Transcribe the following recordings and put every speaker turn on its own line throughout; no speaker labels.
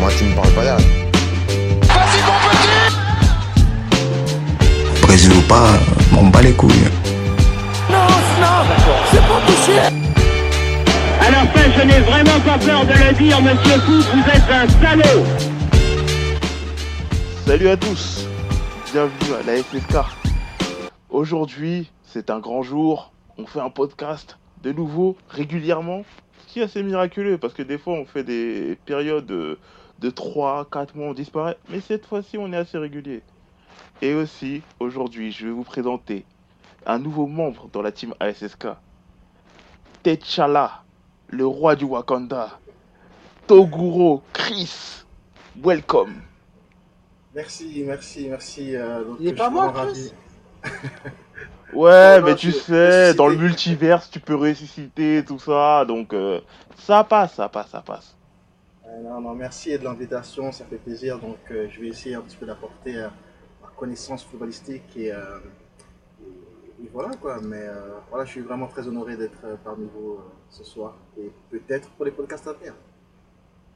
Moi, tu me parles pas là.
Vas-y mon petit
Brésil ou pas, m'en bats les couilles.
Non, non, c'est pas
À la fin, je n'ai vraiment pas peur de le dire, monsieur Fou, vous êtes un salaud
Salut à tous, bienvenue à la FFK. Aujourd'hui, c'est un grand jour, on fait un podcast de nouveau, régulièrement, ce qui est assez miraculeux parce que des fois on fait des périodes de, de 3, 4 mois, on disparaît, mais cette fois-ci on est assez régulier. Et aussi, aujourd'hui, je vais vous présenter un nouveau membre dans la team ASSK. T'Challa, le roi du Wakanda. Toguro, Chris, welcome.
Merci, merci, merci. euh, donc,
Il est pas mort, Chris.
Ouais,
Oh,
mais
non,
tu sais, dans le multiverse, tu peux ressusciter, tout ça, donc euh, ça passe, ça passe, ça passe.
Euh, merci de l'invitation, ça fait plaisir. Donc, euh, je vais essayer un petit peu d'apporter euh, ma connaissance footballistique et, voilà quoi. Mais voilà, je suis vraiment très honoré d'être parmi vous ce soir et peut-être pour les podcasts à venir.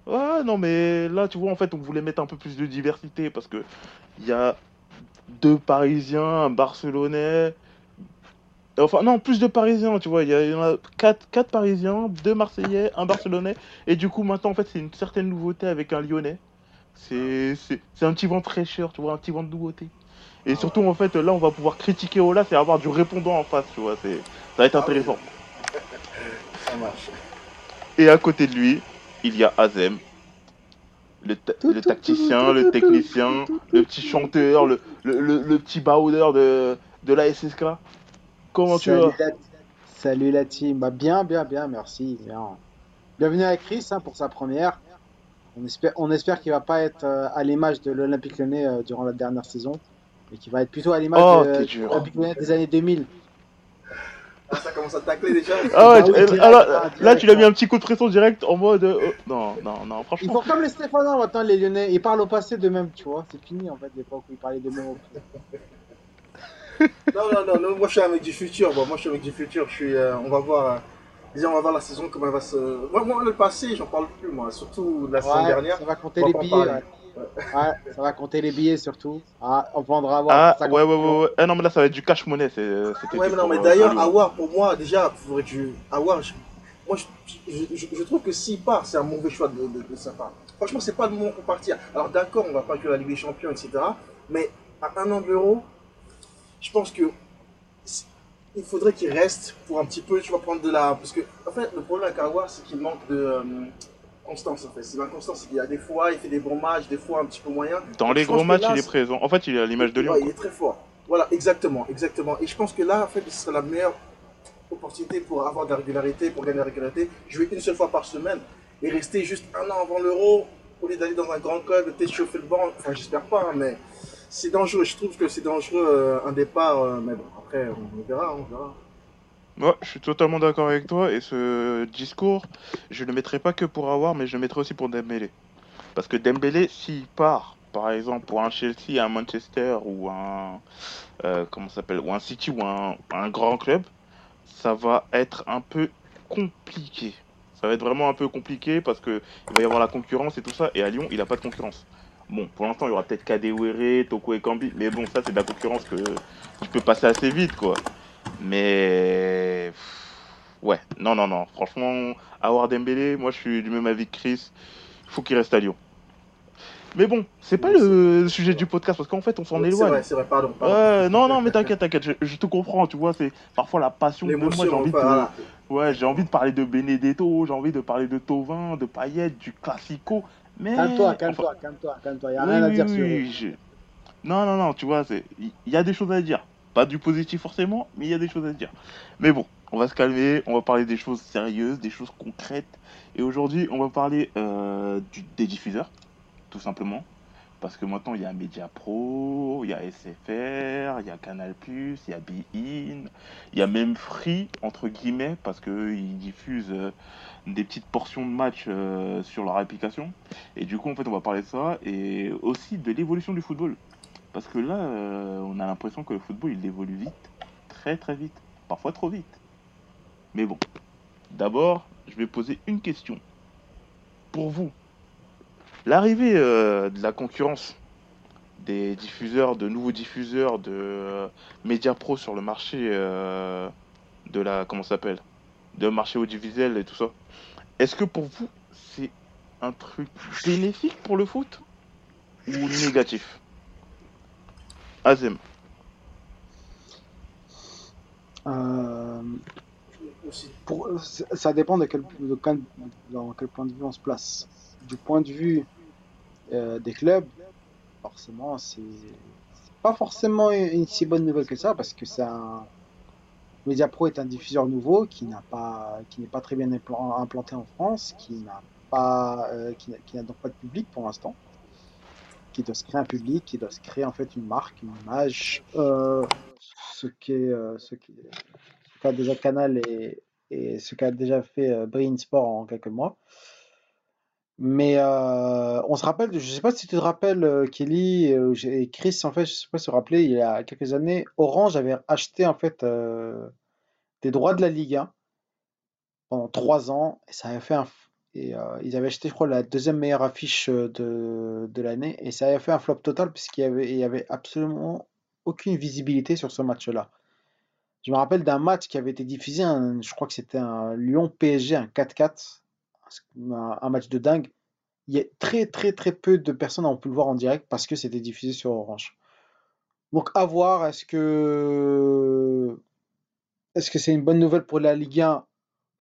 Ouais, non, mais là, tu vois, en fait, on voulait mettre un peu plus de diversité parce que il y a deux Parisiens, un Barcelonais. Enfin, non, plus de Parisiens, tu vois. Il y, en a quatre, quatre Parisiens, deux Marseillais, un Barcelonais. Et du coup, maintenant, en fait, c'est une certaine nouveauté avec un Lyonnais. C'est un petit vent de fraîcheur, tu vois, un petit vent de nouveauté. Et
Ah
surtout, en fait, là, on va pouvoir critiquer Ola, c'est avoir du répondant en face, tu vois. Ça va être
Ah oui.
intéressant.
Ça marche.
Et à côté de lui, il y a Azem, le, ta- le tacticien, le technicien, le petit chanteur, le, le, le, le petit baroudeur de, de la SSK. Comment tu vas
Salut la... Salut la team. Bah, bien, bien, bien, merci. Bien. Bienvenue à Chris hein, pour sa première. On espère, on espère qu'il va pas être euh, à l'image de l'Olympique Lyonnais euh, durant la dernière saison, mais qu'il va être plutôt à l'image
Oh,
de, de l'Olympique Lyonnais des années 2000.
Ah, ça commence à tacler déjà.
Ah ouais,
Bah oui, direct,
alors,
hein,
là
direct,
tu l'as mis un petit coup de pression direct en mode... euh, non, non, non,
Ils
franchement.
font comme les Stéphanois maintenant, les Lyonnais. Ils parlent au passé d'eux-mêmes, tu vois. C'est fini en fait l'époque où ils parlaient d'eux-mêmes.
Non, non, non, non, moi je suis un mec du futur. Bon, moi je suis un mec du futur. Je suis, euh, on va voir. euh, déjà, on va voir la saison comment elle va se. Moi, moi le passé, j'en parle plus, moi. Surtout la saison
Ouais,
dernière.
ça va compter les billets. Ouais. Ouais, ça va compter les billets surtout. Ah, on vendra avoir
Ah,
50
ouais, ouais, ouais, ouais. Ah non, mais là ça va être du cash money. c'est- c'était
Ouais, mais non,
pour,
mais
euh,
d'ailleurs. Awar, pour moi, déjà, faudrait je. Awar, je- moi, je, je- je- je trouve que s'il part, c'est un mauvais choix de, de, de sa part. Franchement, c'est pas le moment pour partir. Alors, d'accord, on va pas que la Ligue des Champions, etc. Mais à un an de l'euro, je pense que. Il faudrait qu'il reste pour un petit peu, tu vas prendre de la. Parce que, en fait, le problème avec Awar, c'est qu'il manque de. euh, constance en fait, c'est l'inconstance, c'est qu'il y a des fois il fait des bons matchs, des fois un petit peu moyen.
Dans
Donc,
les gros matchs,
là,
il est présent. En fait, il est à l'image de Lyon.
Ouais, il est très fort. Voilà, exactement, exactement. Et je pense que là, en fait, ce serait la meilleure opportunité pour avoir de la régularité, pour gagner de la régularité. Jouer une seule fois par semaine et rester juste un an avant l'euro au lieu d'aller dans un grand club, peut-être chauffer le banc. Enfin, j'espère pas, hein, mais c'est dangereux. Je trouve que c'est dangereux euh, un départ. euh, mais bon, après, on verra, on verra.
Ouais, je suis totalement d'accord avec toi et ce discours, je le mettrai pas que pour avoir, mais je le mettrai aussi pour Dembélé. Parce que Dembélé, s'il part, par exemple, pour un Chelsea, un Manchester ou un euh, comment s'appelle, ou un City ou un, un grand club, ça va être un peu compliqué. Ça va être vraiment un peu compliqué parce que il va y avoir la concurrence et tout ça. Et à Lyon, il a pas de concurrence. Bon, pour l'instant, il y aura peut-être Kadewere, Toko et Kambi, mais bon, ça c'est de la concurrence que tu peux passer assez vite, quoi. Mais ouais, non, non, non. Franchement, avoir Dembélé, moi je suis du même avis que Chris. Il faut qu'il reste à Lyon. Mais bon, c'est pas
Oui,
le sujet du podcast parce qu'en fait on s'en
C'est
éloigne.
vrai, c'est vrai, pardon. pardon.
Ouais, non, non, mais t'inquiète, t'inquiète, je, je te comprends, tu vois, c'est parfois la passion. Même moi, j'ai envie, de, ouais, j'ai envie de parler de Benedetto, j'ai envie de parler de Tovin, de Payet, du Classico, mais...
Calme-toi,
enfin,
calme-toi, calme-toi, calme-toi. Il n'y a
oui,
rien à
oui,
dire sur
oui, je- Non, non, non, tu vois, il y a des choses à dire. Pas du positif forcément, mais il y a des choses à dire. Mais bon, on va se calmer, on va parler des choses sérieuses, des choses concrètes. Et aujourd'hui, on va parler euh, du- des diffuseurs, tout simplement. Parce que maintenant, il y a Media Pro, il y a SFR, il y a Canal+, il y a Bein, il y a même Free, entre guillemets, parce qu'ils diffusent euh, des petites portions de matchs euh, sur leur application. Et du coup, en fait, on va parler de ça et aussi de l'évolution du football. Parce que là, euh, on a l'impression que le football, il évolue vite, très très vite, parfois trop vite. Mais bon, d'abord, je vais poser une question. Pour vous, l'arrivée euh, de la concurrence des diffuseurs, de nouveaux diffuseurs de médias pro sur le marché de la comment ça s'appelle, de marché audiovisuel et tout ça. Est-ce que pour vous c'est un truc bénéfique pour le foot ou négatif? Azem.
Euh, ça dépend de quel, dans quel point de vue on se place. Du point de vue euh, des clubs, forcément, c'est pas forcément une, si bonne nouvelle que ça, parce que un. Mediapro est un diffuseur nouveau qui n'a pas, qui n'est pas très bien implan- implanté en France, qui n'a pas, euh, qui n'a donc pas de public pour l'instant, qui doit se créer un public, qui doit se créer en fait une marque, une image, euh, euh, ce qu'a déjà Canal et, et ce qu'a déjà fait Bein Sport en quelques mois. Mais euh, on se rappelle, je sais pas si tu te rappelles, euh, Kelly euh, et Chris, en fait, je sais pas si vous vous il y a quelques années, Orange avait acheté en fait des droits de la Ligue 1 pendant trois ans et ça avait fait un et ils avaient acheté, je crois, la deuxième meilleure affiche de, l'année et ça avait fait un flop total puisqu'il y avait, y avait absolument aucune visibilité sur ce match-là. Je me rappelle d'un match qui avait été diffusé, je crois que c'était un Lyon-PSG, un 4-4, un, un match de dingue. Il y a très très très peu de personnes ont pu le voir en direct parce que c'était diffusé sur Orange. Donc à voir, est-ce que est-ce que c'est une bonne nouvelle pour la Ligue 1?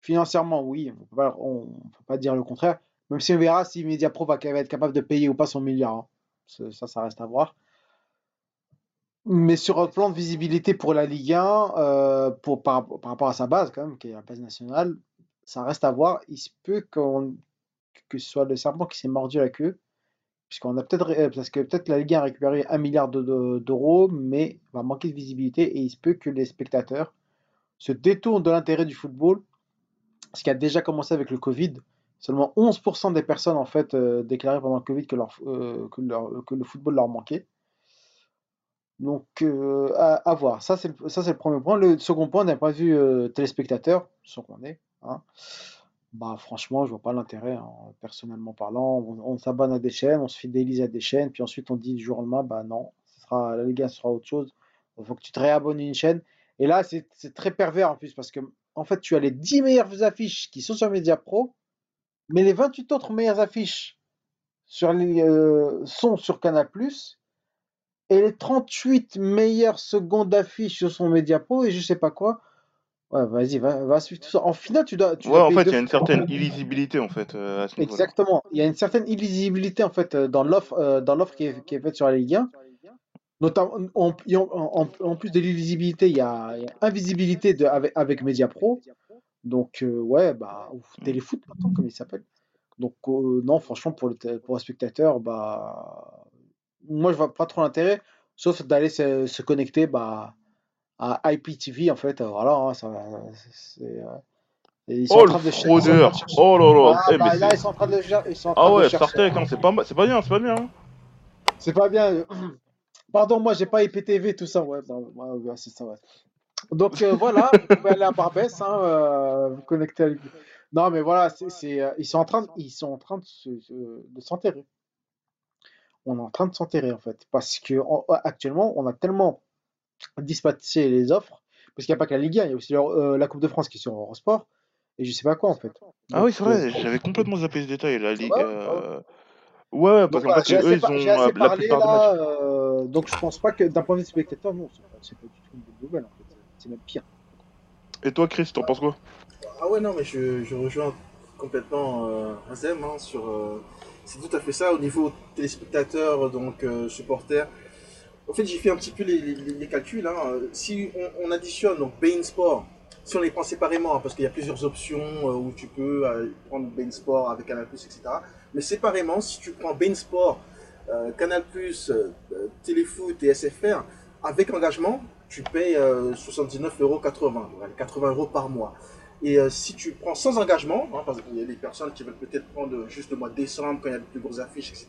Financièrement, oui, on on peut pas dire le contraire. Même si on verra si Mediapro va, va être capable de payer ou pas son milliard. hein. Ça, ça, reste à voir. Mais sur un plan de visibilité pour la Ligue 1, euh, par, par rapport à sa base, quand même, qui est la base nationale, ça reste à voir. Il se peut que ce soit le serpent qui s'est mordu la queue, puisqu'on a peut-être, euh, parce que peut-être la Ligue 1 a récupéré un milliard de- de- d'euros, mais va manquer de visibilité et il se peut que les spectateurs se détournent de l'intérêt du football, ce qui a déjà commencé avec le Covid. Seulement 11% des personnes en fait euh, déclaraient pendant le Covid que, leur, euh, que, leur- que le football leur manquait. Donc, à, voir. Ça, c'est le, premier point. Le second point, d'un point de vue téléspectateur, ce qu'on est, hein, bah, franchement, je vois pas l'intérêt, hein, personnellement parlant. On, on s'abonne à des chaînes, on se fidélise à des chaînes, puis ensuite on dit du jour au lendemain, bah non, ce sera, la Ligue 1 sera autre chose. Il faut que tu te réabonnes à une chaîne. Et là, c'est très pervers en plus, parce que en fait, tu as les 10 meilleures affiches qui sont sur Mediapro, mais les 28 autres meilleures affiches euh, sont sur Canal+, et les 38 meilleures secondes d'affiches sur son Mediapro, et je sais pas quoi. Ouais, vas-y, va, va suivre tout ça. En finale, tu dois, tu
Ouais,
dois
en fait, il y a une certaine illisibilité en fait euh, à ce niveau-là.
Exactement. Il y a une certaine illisibilité en fait euh, dans l'offre euh, dans l'offre qui est, qui est faite sur la Ligue 1. Notamment, en, en- en- en plus de l'illisibilité, il y a, il y a invisibilité de, avec, avec Mediapro. Donc, euh, ouais, bah, ou Téléfoot maintenant, comme il s'appelle. Donc, non, franchement, pour le, pour le spectateur, bah, moi, je vois pas trop l'intérêt, sauf d'aller se, se connecter bah, à IPTV, en fait. euh, Voilà, hein, ça, c'est, ils sont
Oh
en
le
train de
fraudeur
de chercher.
Oh là là
Ah,
Eh, mais
bah, là, ils sont en train de le cher- ils sont en train
Ah ouais,
chercher.
Startech, hein, c'est pas, pas bien, c'est pas bien. hein.
C'est pas bien. euh, Pardon, moi j'ai pas IPTV, tout ça, ouais, bah, ouais, ouais, c'est ça, ouais. Donc euh, voilà, vous pouvez aller à Barbès, hein, euh, vous connecter avec. Non, mais voilà, c'est, euh, ils sont en train, de, ils sont en train de, se- se- de s'enterrer. On est en train de s'enterrer en fait, parce que en- actuellement, on a tellement dispatché les offres, parce qu'il n'y a pas que la Ligue 1, il y a aussi euh, la Coupe de France qui est sur Eurosport, et je sais pas quoi en fait.
Ah oui, c'est
euh,
vrai, j'avais complètement zappé ce détail, la Ligue.
ouais, ouais.
euh, Ouais, parce
Donc
qu'en fait, eux, ils ont euh,
assez
la
parlé
plupart des
là,
matchs.
euh, donc je pense pas que d'un point de vue spectateur, non, c'est pas, du tout une bonne nouvelle en fait, c'est même pire.
Et toi, Chris, t'en penses quoi?
Ah ouais, non, mais je, je rejoins complètement euh, Azem hein, sur. euh, c'est tout à fait ça au niveau téléspectateur, donc euh, supporter. En fait, j'ai fait un petit peu les, calculs. hein. Si on, on additionne donc Bein Sport, si on les prend séparément, hein, parce qu'il y a plusieurs options euh, où tu peux euh, prendre Bein Sport avec Canal+, etc. Mais séparément, si tu prends Bein Sport, euh, Canal+, euh, Téléfoot et SFR, avec engagement, tu payes euh, 79,80€, voilà, 80 euros par mois. Et si tu prends sans engagement, hein, parce qu'il y a des personnes qui veulent peut-être prendre juste le mois de décembre quand il y a de plus grosses affiches, etc.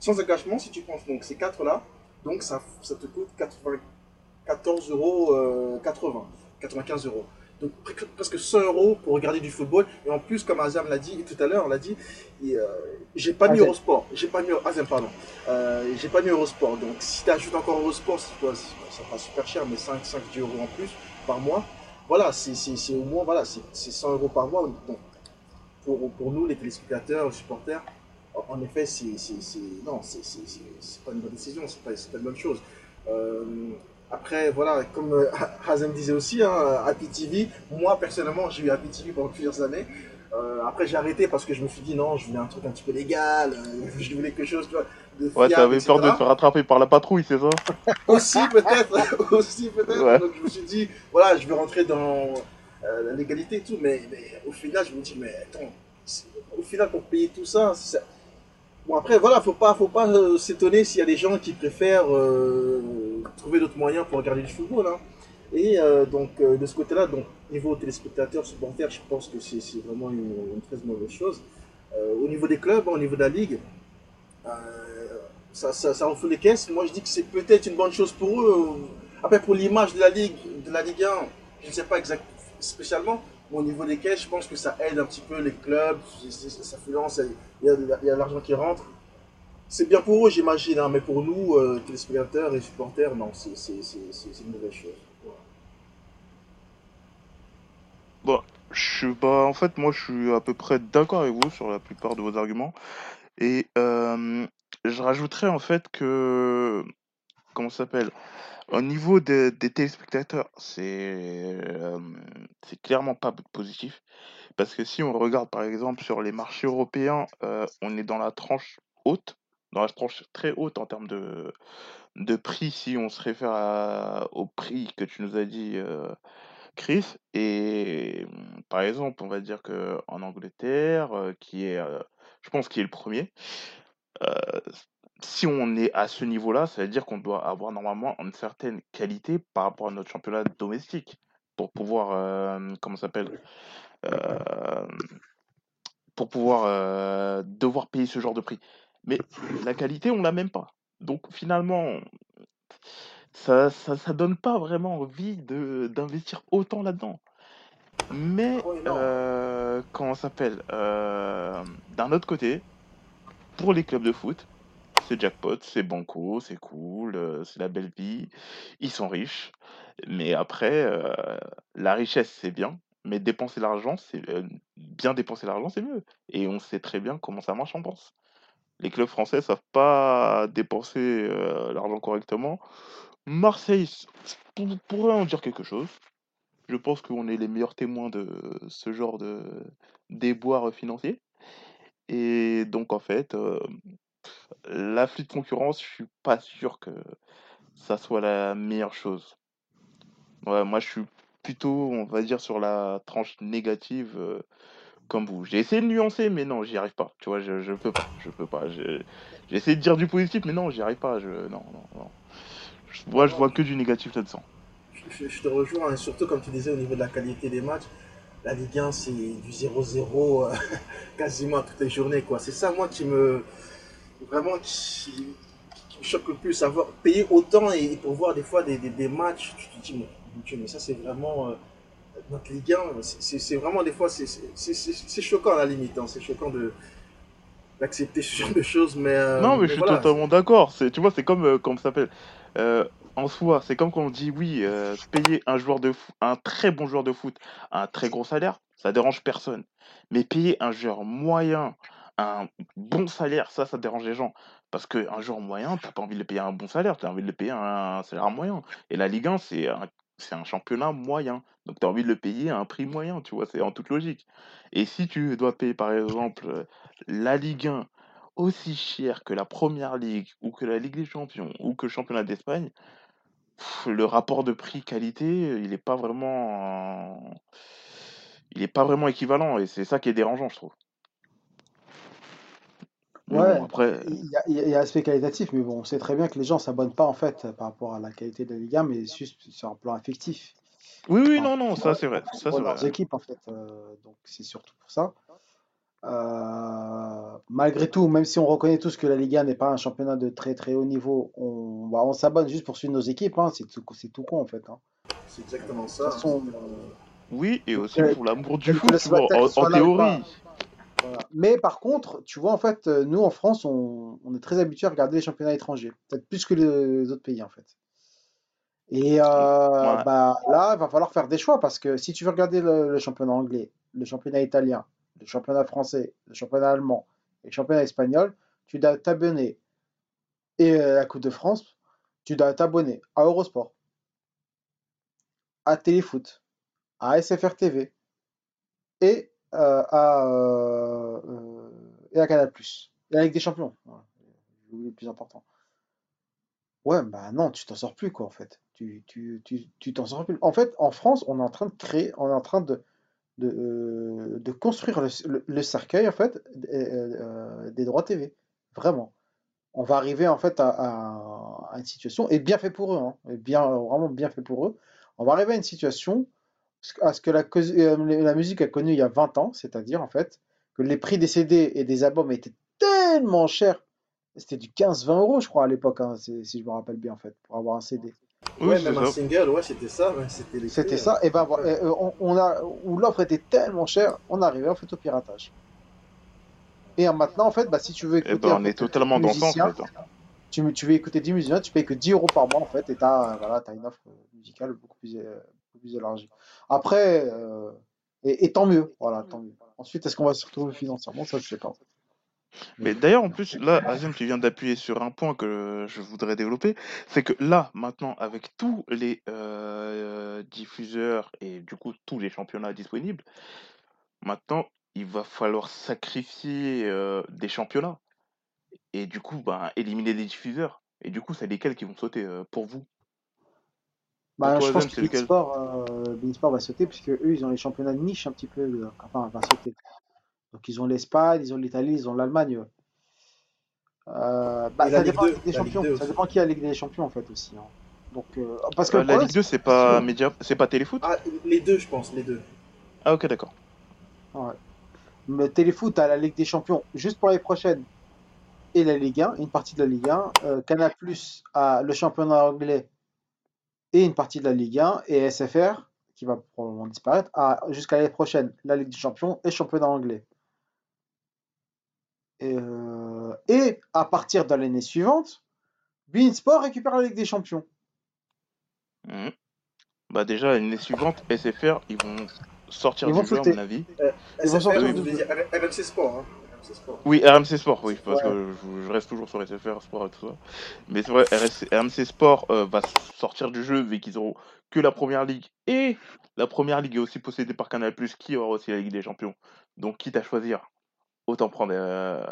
Sans engagement, si tu prends donc ces quatre-là, donc ça, ça te coûte 94 euros, euh, 80, 95 euros. Donc pre- presque 100 euros pour regarder du football. Et en plus, comme Azam l'a dit tout à l'heure, on l'a dit, euh, j'ai pas mis. Eurosport. J'ai pas mis Azam, pardon. Euh, j'ai pas mis Eurosport. Donc si tu ajoutes encore Eurosport, Ça passe super cher, mais 5, 5 10 euros en plus par mois. Voilà, c'est au moins voilà, c'est c'est 100 euros par mois. Donc pour, pour nous, les téléspectateurs, les supporters, en effet, c'est non, c'est pas une bonne décision, c'est pas, pas une bonne chose. Euh, après, voilà, comme euh, Hazem disait aussi, hein, Happy TV, moi personnellement, j'ai eu Happy TV pendant plusieurs années. Euh, après, j'ai arrêté parce que je me suis dit non, je voulais un truc un petit peu légal, euh, je voulais quelque chose tu vois, de
Ouais,
fiable,
t'avais peur de te faire rattraper par la patrouille, c'est ça?
Aussi peut-être, aussi peut-être.
Ouais.
Donc je me suis dit, voilà, je vais rentrer dans la légalité et tout, mais, mais au final, je me dis, mais attends, au final, pour payer tout ça, ça- bon après, voilà, faut pas, faut pas euh, s'étonner s'il y a des gens qui préfèrent euh, trouver d'autres moyens pour regarder du football. Hein. Et euh, donc de ce côté-là, donc niveau téléspectateurs, supporters, je pense que c'est vraiment une, très mauvaise chose. Au niveau des clubs, au niveau de la ligue, ça, ça, ça refait les caisses. Moi, je dis que c'est peut-être une bonne chose pour eux. Après, pour l'image de la Ligue, de la Ligue 1, je ne sais pas exactement spécialement, au niveau des caisses, je pense que ça aide un petit peu les clubs, ça influence, il y a, a l'argent qui rentre. C'est bien pour eux, j'imagine, hein, mais pour nous, euh, téléspectateurs et supporters, non, c'est une mauvaise chose. Voilà.
Je bah en fait moi je suis à peu près d'accord avec vous sur la plupart de vos arguments et euh, je rajouterais en fait que comment ça s'appelle? Au niveau des, des téléspectateurs c'est euh, clairement pas positif parce que si on regarde par exemple sur les marchés européens euh, on est dans la tranche haute dans la tranche très haute en termes de de prix si on se réfère au prix que tu nous as dit euh, Chris. Et par exemple, on va dire que en Angleterre, qui est, je pense, qui est le premier, si on est à ce niveau-là, ça veut dire qu'on doit avoir normalement une certaine qualité par rapport à notre championnat domestique pour pouvoir, euh, comment ça s'appelle, euh, pour pouvoir euh, devoir payer ce genre de prix. Mais la qualité, on l'a même pas. Donc finalement, ça, ça, ça donne pas vraiment envie de d'investir autant là-dedans. Mais
Ah
comment ça s'appelle D'un autre côté, pour les clubs de foot, c'est jackpot, c'est banco, c'est cool, euh, c'est la belle vie, ils sont riches. Mais après, euh, la richesse c'est bien, mais dépenser l'argent, c'est euh, bien dépenser l'argent, c'est mieux. Et on sait très bien comment ça marche en France. Les clubs français savent pas dépenser l'argent correctement. Marseille pour- pourrait en dire quelque chose. Je pense qu'on est les meilleurs témoins de ce genre de déboires financiers. Et donc, en fait, l'afflux de concurrence, je suis pas sûr que ça soit la meilleure chose. Moi, je suis plutôt, on va dire, sur la tranche négative, euh, comme vous. J'ai essayé de nuancer, mais non, j'y arrive pas. Tu vois, je, je peux pas, je peux pas. J'ai essayé de dire du positif, mais non, j'y arrive pas. Je, non, non, non. Je- moi, je vois que du négatif là-dedans.
Je, je- te rejoins, et surtout comme tu disais au niveau de la qualité des matchs, la Ligue 1 c'est du 0-0 euh, quasiment toutes les journées. quoi. C'est ça moi qui me vraiment qui, qui me choque le plus, avoir payer autant et, pour voir des fois des, des, des matchs, tu te dis mais, Dieu, mais ça c'est vraiment euh, notre Ligue 1, c'est- vraiment des fois c'est- choquant à la limite, hein. c'est choquant de d'accepter ce genre de choses, mais, euh,
Non, mais je suis
voilà.
totalement d'accord. C'est, tu vois, c'est comme, euh, comment ça s'appelle euh, En soi, c'est comme quand on dit, oui, payer un joueur de foot, un très bon joueur de foot, un très gros salaire, ça dérange personne. Mais payer un joueur moyen, un bon salaire, ça, ça dérange les gens. Parce qu'un joueur moyen, t'as pas envie de le payer un bon salaire, tu as envie de le payer un salaire moyen. Et la Ligue 1, c'est un, championnat moyen. Donc tu as envie de le payer à un prix moyen, tu vois, c'est en toute logique. Et si tu dois payer, par exemple, la Ligue 1 aussi cher que la Première Ligue ou que la Ligue des Champions ou que le championnat d'Espagne, le rapport de prix-qualité, il n'est pas vraiment, il est pas vraiment équivalent et c'est ça qui est dérangeant, je trouve. Mais
Ouais,
bon, après,
il y a, il y a- l'aspect qualitatif, mais bon, on sait très bien que les gens s'abonnent pas en fait par rapport à la qualité de la Ligue 1, mais juste sur un plan affectif.
oui, oui, non, non, ça c'est vrai, ça c'est
leurs
vrai.
équipes en fait. euh, donc c'est surtout pour ça. Euh, malgré tout, même si on reconnaît tous que la Ligue 1 n'est pas un championnat de très très haut niveau, on, bah, on s'abonne juste pour suivre nos équipes. hein, c'est tout, c'est tout con en fait. hein.
C'est exactement
De
ça.
toute façon,
Oui, et aussi
Euh,
pour l'amour du foot,
que le que
en,
ce soit
en
là ou
théorie.
Voilà. Mais par contre, tu vois, en fait, euh, nous en France, on, on est très habitué à regarder les championnats étrangers, peut-être plus que les autres pays en fait. Et euh,
Ouais.
bah, là, il va falloir faire des choix parce que si tu veux regarder le, le championnat anglais, le championnat italien, le championnat français, le championnat allemand et le championnat espagnol, tu dois t'abonner. Et euh, la Coupe de France, tu dois t'abonner à Eurosport, à Téléfoot, à SFR TV et à, euh, euh, et à Canal+. Et avec des champions. Voilà. Le plus important. Ouais, bah non, tu t'en sors plus, quoi, en fait. Tu, tu, tu, tu t'en sors plus. En fait, en France, on est en train de créer, on est en train de, de, euh, de construire le, le- cercueil, en fait, des, euh, euh, droits TV. Vraiment. On va arriver, en fait, à une situation, et bien fait pour eux, hein, et bien, vraiment bien fait pour eux. On va arriver à une situation, à ce que la, euh, la musique a connu il y a 20 ans, c'est-à-dire, en fait, que les prix des CD et des albums étaient tellement chers. C'était du 15-20 euros, je crois, à l'époque, hein, si je me rappelle bien, en fait, pour avoir un CD.
Oui,
ouais, même un single, ouais, c'était ça. ouais, c'était les
C'était
prix,
ça, et ben
Ouais.
voilà, et, euh, on, on a, où l'offre était tellement chère, on arrivait en fait au piratage. Et euh, maintenant, en fait, bah, si tu veux
Eh
écouter
ben,
en
on
fait,
est totalement dans
10
ça, en fait. hein.
tu, tu veux écouter 10 musiciens, tu payes que 10 euros par mois, en fait, et tu as, voilà, t'as une offre musicale beaucoup plus, euh, plus élargie. Après, euh, et, tant mieux, voilà, tant mieux. Ensuite, est-ce qu'on va se retrouver financièrement? Ça, je sais pas.
Mais d'ailleurs, en plus, là, Azem, tu viens d'appuyer sur un point que je voudrais développer. C'est que là, maintenant, avec tous les euh, diffuseurs et du coup tous les championnats disponibles, maintenant, il va falloir sacrifier euh, des championnats et du coup, ben, éliminer des diffuseurs. Et du coup, c'est lesquels qui vont sauter pour vous?
Bah,
toi,
je pense que? Beansport, euh, Beansport va sauter, puisque eux, ils ont les championnats de niche un petit peu, euh, enfin, va sauter. Donc, ils ont l'Espagne, ils ont l'Italie, ils ont l'Allemagne. ouais. Euh, bah, ça dépend de la
2,
Ligue des Champions.
2
Ça dépend qui a la Ligue des Champions en fait aussi. hein. Donc, euh, parce que
Euh, la
problème,
Ligue 2,
c'est
pas média, c'est pas Téléfoot?
Ah, les deux, je pense, les deux.
Ah, ok, d'accord.
ouais. Mais Téléfoot a la Ligue des Champions juste pour les prochaines et la Ligue 1, une partie de la Ligue 1. Euh, Canal Plus a le championnat anglais et une partie de la Ligue 1. Et SFR, qui va probablement disparaître, jusqu'à l'année prochaine la Ligue des Champions et championnat anglais. Et, euh, et à partir de l'année suivante, Beansport récupère la Ligue des Champions.
Mhm. Bah déjà, l'année suivante, SFR, ils vont sortir
Ils vont
du jeu, à mon avis.
Ils vont
SFR,
sortir
vous
du
voulez
jeu.
dire RMC Sport, hein. RMC Sport.
Oui, RMC Sport, oui, parce
Ouais.
que je, je reste toujours sur SFR Sport et tout ça. Mais c'est vrai, RMC Sport euh, va sortir du jeu vu qu'ils auront que la première ligue. Et la première ligue est aussi possédée par Canal qui aura aussi la Ligue des Champions. Donc, quitte à choisir, autant prendre euh,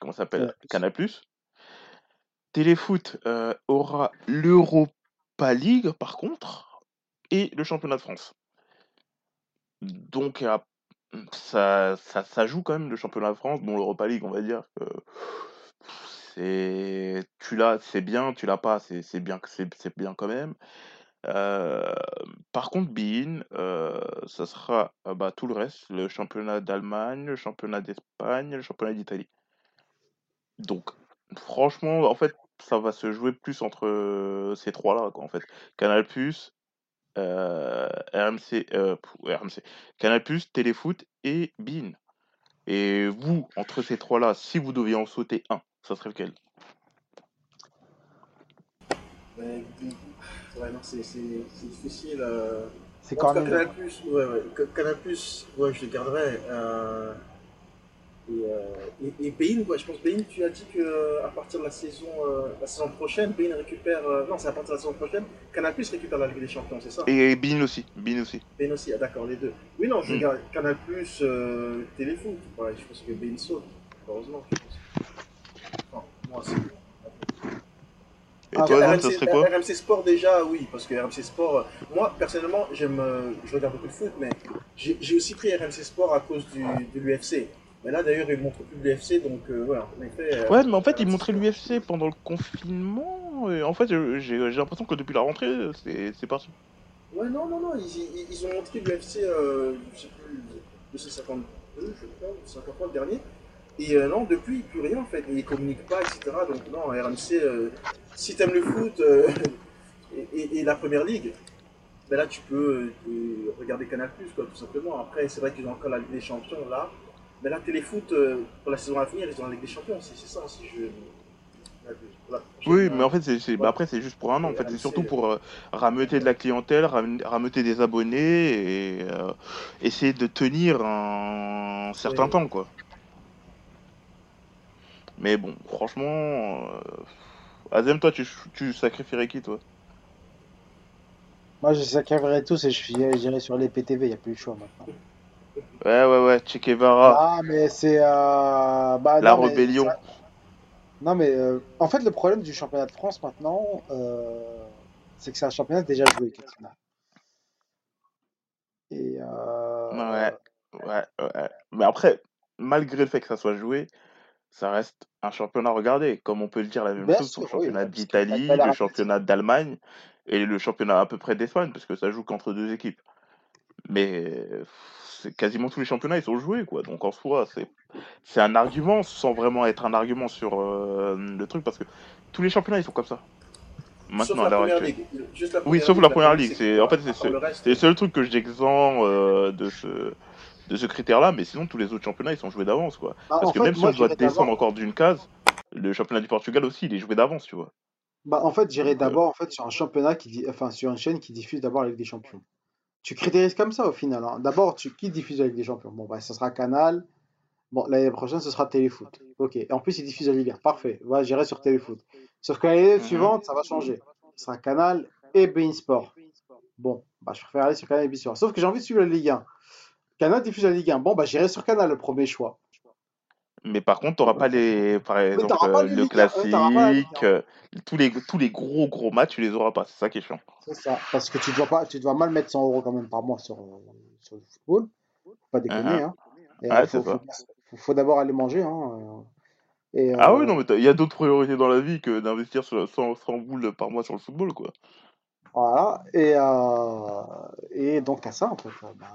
comment s'appelle
Canal+.
Canal Téléfoot euh, aura l'Europa League par contre et le championnat de France. Donc ça, ça, ça joue quand même le championnat de France, bon l'Europa League on va dire que c'est tu l'as c'est bien, tu l'as pas c'est c'est bien c'est c'est bien quand même. Euh, par contre Bein euh, ça sera euh, bah, tout le reste, le championnat d'Allemagne, le championnat d'Espagne, le championnat d'Italie. Donc franchement en fait ça va se jouer plus entre ces trois-là quoi en fait. Canal+, euh, RMC, euh, RMC, Canal+, Téléfoot et Bein. Et vous, entre ces trois-là, si vous deviez en sauter un, ça serait lequel?
Ouais, non, c'est difficile. euh.
C'est
cas,
Cornell.
Canal Plus, ouais, ouais. Ca- Canal Plus, ouais, je le garderai. Euh, Et, euh, et, et Bein, ouais, je pense Bein, tu as dit que à partir de la saison, euh, la saison prochaine, Bein récupère. euh, non, c'est à partir de la saison prochaine. Canal Plus récupère la Ligue des Champions, c'est ça?
Et Bein aussi, Bein aussi.
Bein aussi, ah, d'accord, les deux. Oui, non, je
Mm.
garde Canal Plus, euh, Téléfoot. Ouais, je pense que Bein saute. Heureusement, je pense. Enfin, moi, c'est.
Et
Ah,
toi, Adam,
RMC,
ça serait quoi?
RMC Sport déjà, oui, parce que RMC Sport, euh, moi personnellement, j'aime, euh, je regarde beaucoup de foot, mais j'ai j'ai aussi pris RMC Sport à cause du, de l'UFC. Mais là d'ailleurs, ils montrent plus l'UFC, donc euh, voilà, en effet. euh,
Ouais, mais en fait, ils montraient l'UFC pendant le confinement. Et en fait, j'ai j'ai l'impression que depuis la rentrée, c'est c'est parti.
Ouais, non, non, non, ils, ils- ont montré l'UFC, euh, je sais plus, 252, je crois, 253 le dernier. Et euh, non, depuis, plus rien en fait, ils communiquent pas, etc. Donc non, RMC, euh, si t'aimes le foot euh, et, et- et la première ligue, ben là tu peux euh, regarder Canal Plus quoi, tout simplement. Après, c'est vrai qu'ils ont encore la Ligue des Champions là. Mais là, Téléfoot, euh, pour la saison à venir, ils ont la Ligue des Champions. C'est ça aussi. Je... Voilà.
Oui, mais en fait, c'est, c'est- bah, après, c'est juste pour un an. En fait, c'est surtout pour euh, rameuter de la clientèle, ram- rameuter des abonnés et euh, essayer de tenir un certain
Oui.
temps, quoi. Mais bon, franchement, euh... Azem, toi, tu, tu sacrifierais qui, toi?
Moi, je sacrifierais tous et je suis- j'irai sur les PTV, il n'y a plus le choix maintenant.
Ouais, ouais, ouais, Che Guevara,
Ah, mais c'est. euh, Bah,
la
non,
rébellion.
Non, mais euh, en fait, le problème du championnat de France maintenant, euh, c'est que c'est un championnat déjà joué. Et
Ouais, ouais, ouais. Mais après, malgré le fait que ça soit joué, ça reste un championnat regardé. Comme on peut le dire la même
bien
chose pour le
oui,
championnat d'Italie, le championnat d'Allemagne et le championnat à peu près d'Espagne, parce que ça joue qu'entre deux équipes. Mais quasiment tous les championnats, ils sont joués, quoi. Donc en soi, c'est c'est un argument sans vraiment être un argument sur euh, le truc, parce que tous les championnats, ils sont comme ça. Maintenant, à l'heure actuelle.
ligue. Juste la
Oui, sauf
ligue.
la première ligue. C'est en fait c'est ce-
le
seul truc que j'exemple euh, de ce de ce critère-là, mais sinon tous les autres championnats ils sont joués d'avance quoi.
Bah,
Parce que
fait,
même si
moi,
on doit descendre encore d'une case, le championnat du Portugal aussi il est joué d'avance, tu vois.
Bah, en fait, j'irais
Donc euh,
d'abord en fait sur un championnat qui, di- enfin, sur une chaîne qui diffuse d'abord la Ligue des Champions. Tu critérises comme ça au final. hein. D'abord, tu qui diffuse Ligue des Champions? Bon, bah, ça sera Canal. Bon, l'année prochaine, ce sera Téléfoot. Ok. Et en plus, ils diffusent la Ligue 1. Parfait. Ouais, j'irai sur Téléfoot. Sauf que l'année
mhm.
suivante, ça va changer. Ce sera Canal et beIN Sport. Bon, bah, je préfère aller sur Canal et beIN Sport. Sauf que j'ai envie de suivre la Ligue 1. Canal diffuse la Ligue 1. Bon, bah, j'irai sur Canal, le premier choix.
Mais par contre, t'auras pas les par exemple euh, le
Ligue 1. euh,
classique, euh, tous les tous les gros gros matchs, tu les auras pas, c'est ça qui est chiant.
1. C'est ça. Parce que tu dois pas, tu dois mal mettre 100 euros quand même par mois sur, sur le football. Faut pas déconner, hein. Et
Ouais,
euh,
c'est
faut,
ça.
faut, faut, faut d'abord aller manger, hein. Et
Ah oui, non mais il y a d'autres priorités dans la vie que d'investir sur 100, 100 boules par mois sur le football quoi.
voilà. Et, et donc à ça, en fait. bah,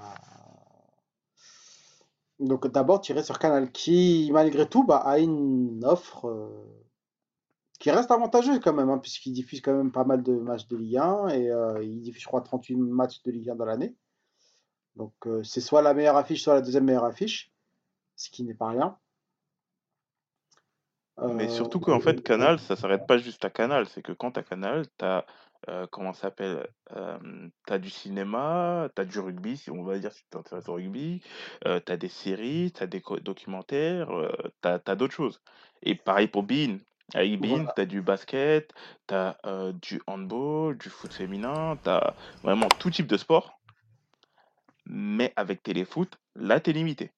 Donc d'abord tirer sur Canal qui, malgré tout, bah, a une offre euh, qui reste avantageuse quand même, hein, puisqu'il diffuse quand même pas mal de matchs de Ligue 1 et euh, il diffuse, je crois, 38 matchs de Ligue 1 dans l'année. Donc euh, c'est soit la meilleure affiche, soit la deuxième meilleure affiche, ce qui n'est pas rien.
Mais surtout qu'en fait, Canal, ça s'arrête pas juste à Canal. C'est que quand t'as Canal, t'as, euh, comment ça s'appelle, euh, t'as du cinéma, t'as du rugby, si on va dire si tu t'intéresses au rugby, euh, t'as des séries, t'as des co- documentaires, euh, t'as, t'as d'autres choses. Et pareil pour Bein. Avec Bein,
voilà.
t'as du basket, t'as euh, du handball, du foot féminin, t'as vraiment tout type de sport. Mais avec Téléfoot, là, t'es limité.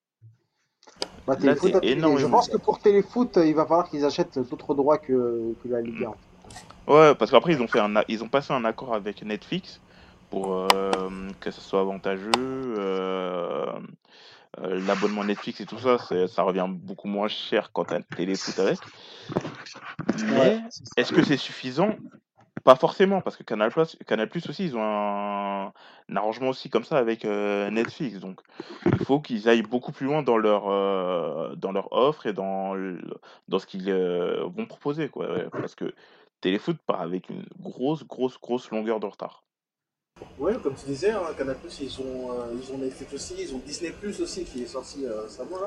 Bah,
Là,
Téléfoot,
t'es
a- et je
énormément
pense que pour Téléfoot, il va falloir qu'ils achètent d'autres droits que, que la Ligue 1.
Ouais, parce qu'après ils ont fait un, ils ont passé un accord avec Netflix pour euh, que ce soit avantageux. euh, euh, l'abonnement Netflix et tout ça, ça revient beaucoup moins cher quand t'as le téléfoot avec. Mais est-ce que c'est suffisant? Pas forcément, parce que Canal Plus, Canal Plus aussi, ils ont un, un arrangement aussi comme ça avec Netflix. Donc, il faut qu'ils aillent beaucoup plus loin dans leur, dans leur offre et dans, le- dans ce qu'ils vont proposer, quoi. Parce que Téléfoot part avec une grosse, grosse, grosse longueur de retard.
Ouais, comme tu disais, hein, Canal Plus, ils ont, euh, ils ont Netflix aussi, ils ont Disney Plus aussi qui est sorti euh, récemment là.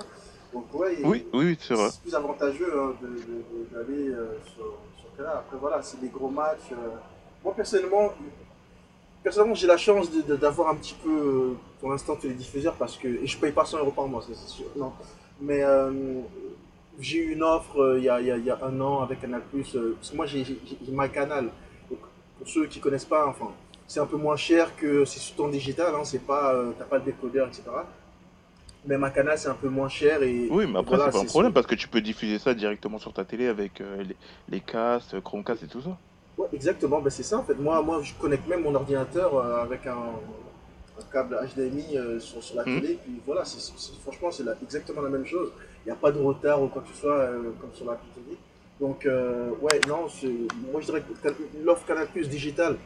Donc ouais,
Oui, oui, oui, c'est vrai.
plus avantageux hein, d'aller euh, sur, sur Canal. Après voilà, c'est des gros matchs. euh. Moi personnellement, personnellement j'ai la chance d'avoir un petit peu, pour l'instant, tous les diffuseurs parce que et je paye pas 100 euros par mois, c'est sûr. Non, mais j'ai eu une offre euh, il y, a, il y a- il y a un an avec Canal euh, parce que moi j'ai ma canal. Donc, pour ceux qui connaissent pas, enfin, c'est un peu moins cher que c'est sur ton digital. Hein, c'est pas, euh, t'as pas le décodeur, etc. Mais ma canal c'est un peu moins cher et
Oui, mais après,
voilà,
c'est pas un problème parce que tu peux diffuser ça directement sur ta télé avec euh, les, les castes, Chromecast et tout ça.
Ouais, exactement, ben c'est ça en fait. Moi, moi, je connecte même mon ordinateur euh, avec un, un câble HDMI euh, sur, sur la
Mhm.
télé. Puis voilà, c'est, franchement, c'est exactement la même chose. N'y a pas de retard ou quoi que ce soit euh, comme sur la télé. Donc, euh, ouais, non, moi je dirais que l'offre Canal Plus digital,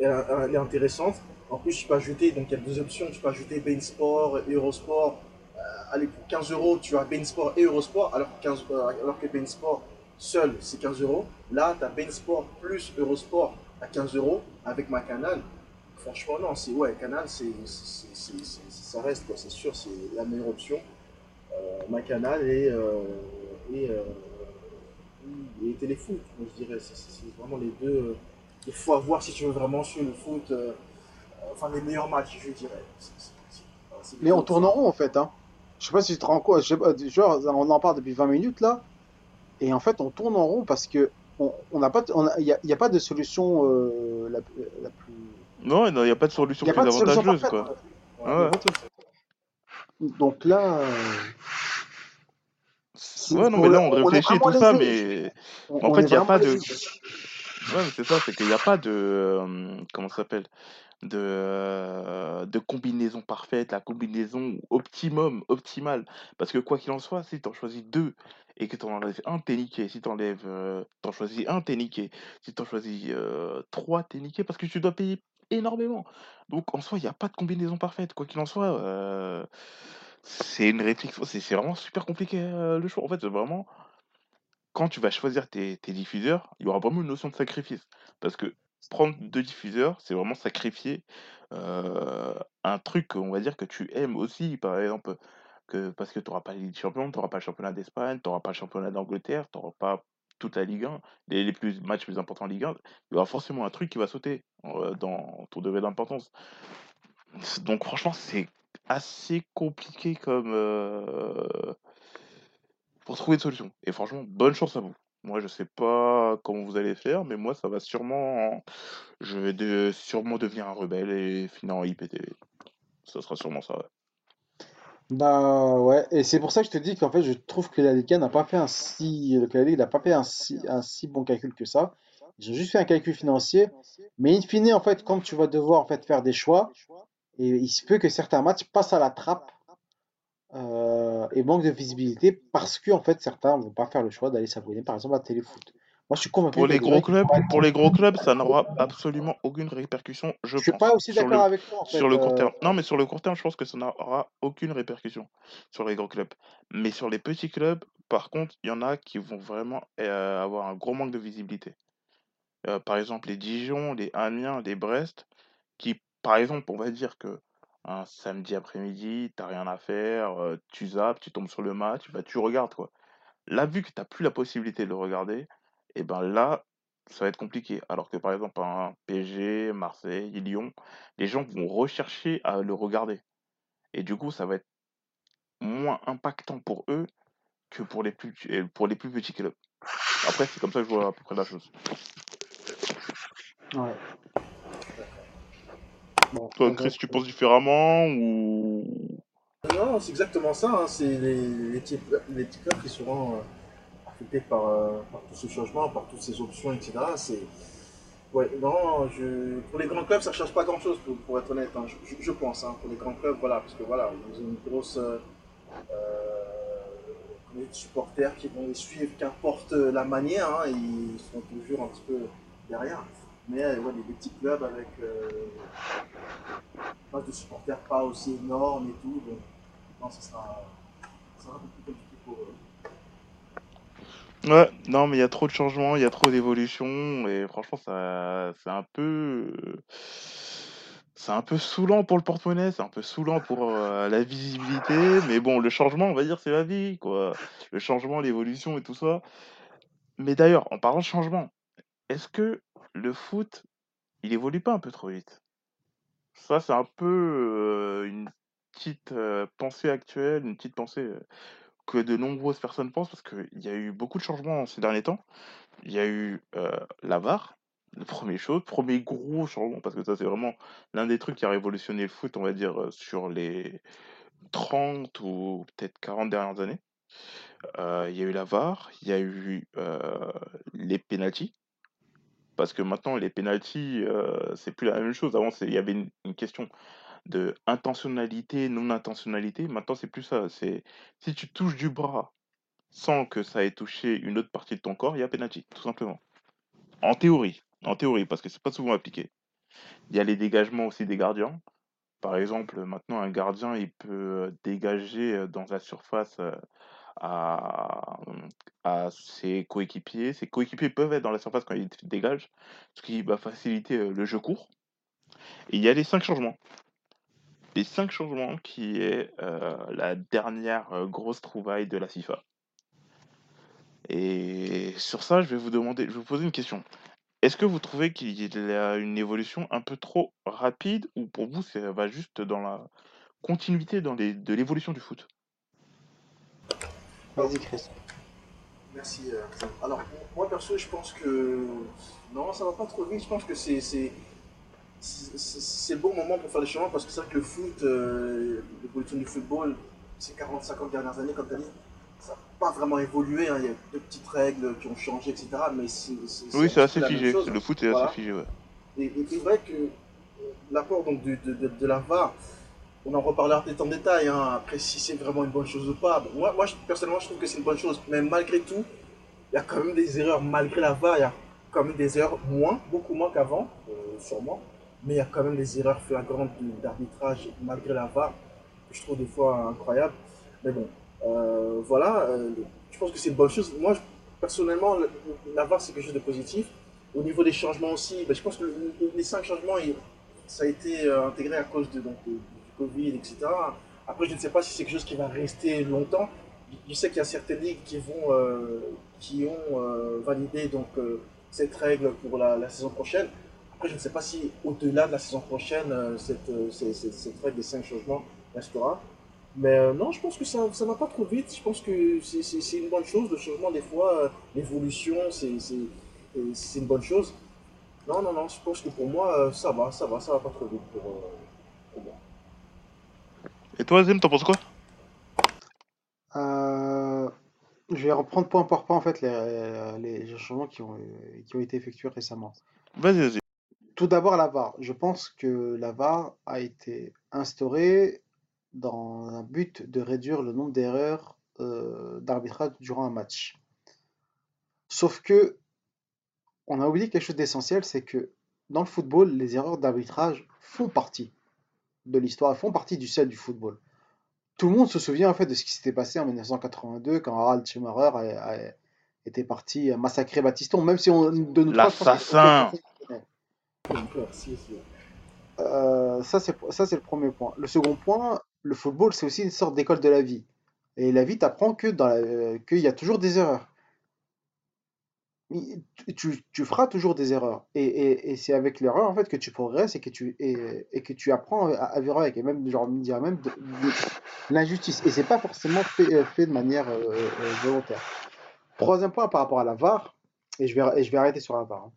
elle, est intéressante. En plus, tu peux ajouter, donc il y a deux options. Tu peux ajouter Bein Sport, Eurosport. Euh, allez, pour 15 euros, tu as Bein Sport et Eurosport, alors que, 15, euh, alors que Bein Sport seul, c'est 15 euros. Là, tu as Bein Sport plus Eurosport à 15 euros avec ma canal. Franchement, non, c'est ouais, Canal, c'est, ça reste, c'est sûr, c'est la meilleure option. Euh, ma Canal et, euh, et, euh, et Téléfoot, moi, je dirais, c'est, vraiment les deux. euh, Il faut avoir, si tu veux vraiment suivre le foot, euh, enfin les meilleurs matchs, je dirais.
Mais on tourne en rond en fait. Hein. Je sais pas si tu te rends compte. Je sais pas, genre, on en parle depuis 20 minutes là. Et en fait, on tourne en rond parce que on on n'a pas, de- on a- il n'y a, y pas de solution euh, la, la plus.
Non, il n'y a pas de solution
a
plus
pas de solution
avantageuse,
parfaite.
quoi.
Ouais,
Ouais.
Donc là, euh,
Ouais, non,
on,
mais là,
on
réfléchit tout ça, mais
On,
en
on
fait, il n'y a pas de. Ouais, c'est ça, c'est qu'il n'y a pas de. euh, comment ça s'appelle? De, euh, de combinaison parfaite, la combinaison optimum, optimale. Parce que quoi qu'il en soit, si tu en choisis deux et que tu en enlèves un, t'es niqué. Si tu enlèves, euh, t'en choisis un, t'es niqué. Si tu en choisis euh, trois, t'es niqué parce que tu dois payer énormément. Donc en soi, il n'y a pas de combinaison parfaite. Quoi qu'il en soit, c'est une réflexion. C'est vraiment super compliqué le choix. En fait, vraiment quand tu vas choisir tes, diffuseurs, il y aura vraiment une notion de sacrifice. Parce que prendre deux diffuseurs, c'est vraiment sacrifier un truc, on va dire, que tu aimes aussi. Par exemple, que, parce que tu n'auras pas des Champions, tu n'auras pas le championnat d'Espagne, tu n'auras pas le championnat d'Angleterre, tu n'auras pas toute la Ligue 1, les, les plus, matchs plus importants en Ligue 1. Il y aura forcément un truc qui va sauter euh, dans ton degré d'importance. Donc franchement, c'est assez compliqué comme... euh, pour trouver une solution. Et franchement, bonne chance à vous. Moi, je sais pas comment vous allez faire, mais moi, ça va sûrement. Je vais sûrement devenir un rebelle et finir en IPTV. Ça sera sûrement ça.
Bah ouais, et c'est pour ça que je te dis qu'en fait, je trouve que la Liga n'a pas fait un si, la Ligue n'a pas fait un si, un si bon calcul que ça. Ils ont juste fait un calcul financier, mais in fine, en fait, quand tu vas devoir faire des choix, et il se peut que certains matchs passent à la trappe euh, et manquent de visibilité parce que en fait, certains vont pas faire le choix d'aller s'abonner, par exemple, à Téléfoot. Moi, je suis convaincu
Pour les gros clubs, pour les gros clubs, ça n'aura absolument aucune répercussion, je
Je suis
pense.
pas aussi d'accord avec toi en fait.
sur le court
euh,
terme. Non, mais sur le court terme, je pense que ça n'aura aucune répercussion sur les gros clubs. Mais sur les petits clubs, par contre, il y en a qui vont vraiment euh, avoir un gros manque de visibilité. Euh, par exemple, les Dijon, les Amiens, les Brest, qui, par exemple, on va dire que un samedi après-midi, t'as rien à faire, tu zappes, tu tombes sur le match, bah tu regardes quoi. Là, vu que t'as plus la possibilité de le regarder, et ben là, ça va être compliqué. Alors que par exemple, un PSG, Marseille, Lyon, les gens vont rechercher à le regarder. Et du coup, ça va être moins impactant pour eux que pour les plus, pour les plus petits clubs. Après, c'est comme ça que je vois à peu près la chose.
ouais. Bon,
Toi, Chris, tu penses différemment ou...
Non, c'est exactement ça. hein, C'est les, les, petits, les petits clubs qui seront euh, par, euh, par tous ces changements, par toutes ces options, etc. C'est ouais, non, pour les grands clubs, ça ne change pas grand-chose, pour, être honnête. hein, je, pense. hein, pour les grands clubs, voilà, parce que voilà, ils ont une grosse euh, euh, de supporters qui vont les suivre, qu'importe la manière, hein, ils seront toujours un petit peu derrière. Mais ouais, les petits clubs avec euh, base de supporters pas aussi énorme et tout, donc non, ça sera, ça sera un plus compliqué pour eux.
Ouais, non, mais il y a trop de changements, il y a trop d'évolutions, et franchement, c'est un peu, c'est un peu saoulant pour le porte-monnaie, c'est un peu saoulant pour euh, la visibilité, mais bon, le changement, on va dire, c'est la vie, quoi. Le changement, l'évolution et tout ça. Mais d'ailleurs, en parlant de changement, est-ce que le foot, il évolue pas un peu trop vite? Ça, c'est un peu euh, une petite euh, pensée actuelle, une petite pensée que de nombreuses personnes pensent, parce qu'il y a eu beaucoup de changements ces derniers temps. Il y a eu euh, la VAR, la première chose, premier gros changement, parce que ça, c'est vraiment l'un des trucs qui a révolutionné le foot, on va dire, euh, sur les 30 ou peut-être 40 dernières années. Euh, il y a eu la VAR, il y a eu euh, les pénalties, parce que maintenant, les pénalties, c'est plus la même chose. Avant, il y avait une question de intentionnalité, non-intentionnalité. Maintenant, c'est plus ça. C'est si tu touches du bras sans que ça ait touché une autre partie de ton corps, il y a penalty, tout simplement. En théorie, en théorie, parce que c'est pas souvent appliqué. Il y a les dégagements aussi des gardiens. Par exemple, maintenant, un gardien, il peut dégager dans la surface à, à ses coéquipiers. Ses coéquipiers peuvent être dans la surface quand il dégage, ce qui va faciliter le jeu court. Et il y a les cinq changements. Les cinq changements qui est euh, la dernière euh, grosse trouvaille de la FIFA. Et sur ça, je vais vous demander, je vais vous poser une question. Est-ce que vous trouvez qu'il y a une évolution un peu trop rapide ou pour vous ça va juste dans la continuité dans les, de l'évolution du foot?
Vas-y, Chris.
Merci. euh, alors, moi perso, je pense que. Non, ça va pas trop vite. Je pense que c'est. C'est- le bon moment pour faire des changements parce que c'est vrai que le foot, euh, l'évolution du football, ces 40-50 dernières années, comme tu as dit, ça n'a pas vraiment évolué. hein. Il y a deux petites règles qui ont changé, etc. Mais c'est
Oui, c'est assez figé.
chose.
Le foot est
Voilà.
assez figé, ouais.
Et, et c'est vrai que euh, l'apport donc de, de, de, de la VAR, on en reparlera peut-être en détail, hein, après si c'est vraiment une bonne chose ou pas. Bon, moi, moi personnellement, je trouve que c'est une bonne chose, mais malgré tout, il y a quand même des erreurs, malgré la VAR, il y a quand même des erreurs, moins, beaucoup moins qu'avant, euh, sûrement, mais il y a quand même des erreurs flagrantes d'arbitrage malgré la VAR, que je trouve des fois incroyables. Mais bon, euh, voilà, euh, je pense que c'est une bonne chose. Moi, personnellement, le- la VAR, c'est quelque chose de positif. Au niveau des changements aussi, ben, je pense que le- le- les cinq changements, ça a été euh, intégré à cause de, donc, du Covid, etc. Après, je ne sais pas si c'est quelque chose qui va rester longtemps. Je- sais qu'il y a certaines ligues qui, vont, qui ont validé donc, cette règle pour la saison prochaine. Après, je ne sais pas si au-delà de la saison prochaine, euh, cette, euh, cette, cette- cette règle des cinq changements restera. Mais euh, non, je pense que ça ne va pas trop vite. Je pense que c'est- une bonne chose. Le changement, des fois, euh, l'évolution, c'est c'est- et c'est une bonne chose. Non, non, non, je pense que pour moi, euh, ça va, ça va, ça va pas trop vite pour, euh, pour moi.
Et toi, Zim, t'en penses quoi?
Euh, je vais reprendre point par point en fait les, les changements qui ont, qui ont été effectués récemment.
Vas-y, vas-y.
Tout d'abord, la VAR. Je pense que la VAR a été instaurée dans un but de réduire le nombre d'erreurs euh, d'arbitrage durant un match. Sauf que on a oublié quelque chose d'essentiel, c'est que dans le football, les erreurs d'arbitrage font partie de l'histoire, font partie du sel du football. Tout le monde se souvient en fait de ce qui s'était passé en 1982 quand Harald Schumacher a- a- était parti massacrer Battiston, même si on de que
L'assassin.
Euh, ça, c'est le premier point. Le second point, le football, c'est aussi une sorte d'école de la vie. Et la vie t'apprend que dans la- qu'il y a toujours des erreurs. Tu, feras toujours des erreurs. Et, c'est avec l'erreur, en fait, que tu progresses et que tu, apprends à, vivre avec. Et même, genre, on dirait même de, l'injustice. Et c'est pas forcément fait, euh, de manière euh, volontaire. Troisième point par rapport à la VAR, et je vais, et je vais arrêter sur la VAR. hein.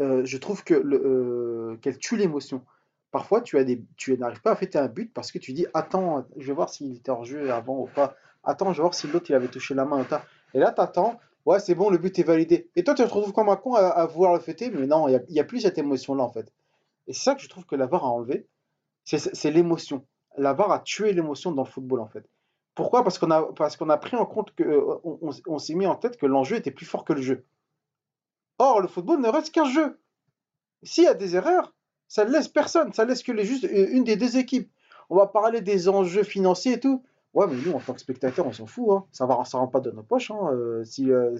Euh, je trouve que euh, qu'elle tue l'émotion. Parfois, tu as des, tu n'arrives pas à fêter un but parce que tu dis attends, je vais voir s'il était hors jeu avant ou pas. Attends, je vais voir si l'autre il avait touché la main. Et là, t'attends, ouais, c'est bon, le but est validé. Et toi, tu te retrouves comme un con à, à vouloir le fêter, mais non, il n'y a, plus cette émotion-là en fait. Et c'est ça que je trouve que la a enlevé, c'est l'émotion. La a tué l'émotion dans le football en fait. Pourquoi? Parce qu'on a, a pris en compte que, euh, on s'est mis en tête que l'enjeu était plus fort que le jeu. Or, le football ne reste qu'un jeu. S'il y a des erreurs, ça ne laisse personne, ça laisse que les, juste euh, une des deux équipes. On va parler des enjeux financiers et tout. Ouais, mais nous, en tant que spectateurs, on s'en fout. Hein. Ça va, ça rentre pas dans nos poches hein, euh, si euh,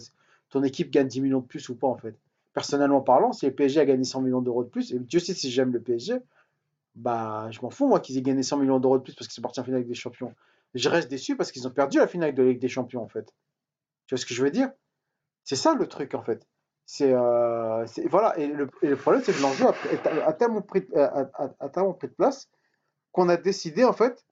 ton équipe gagne 10 millions de plus ou pas, en fait. Personnellement parlant, si le PSG a gagné 100 millions d'euros de plus, et Dieu sait si j'aime le PSG, bah, je m'en fous, moi, qu'ils aient gagné 100 millions d'euros de plus parce qu'ils sont partis en finale des champions. Je reste déçu parce qu'ils ont perdu la finale de la Ligue des Champions, en fait. Tu vois ce que je veux dire? C'est ça le truc, en fait. Euh, c'est- voilà et le, problème c'est que l'enjeu a, est- a tellement pris a, a- a tellement pris de place qu'on a décidé en fait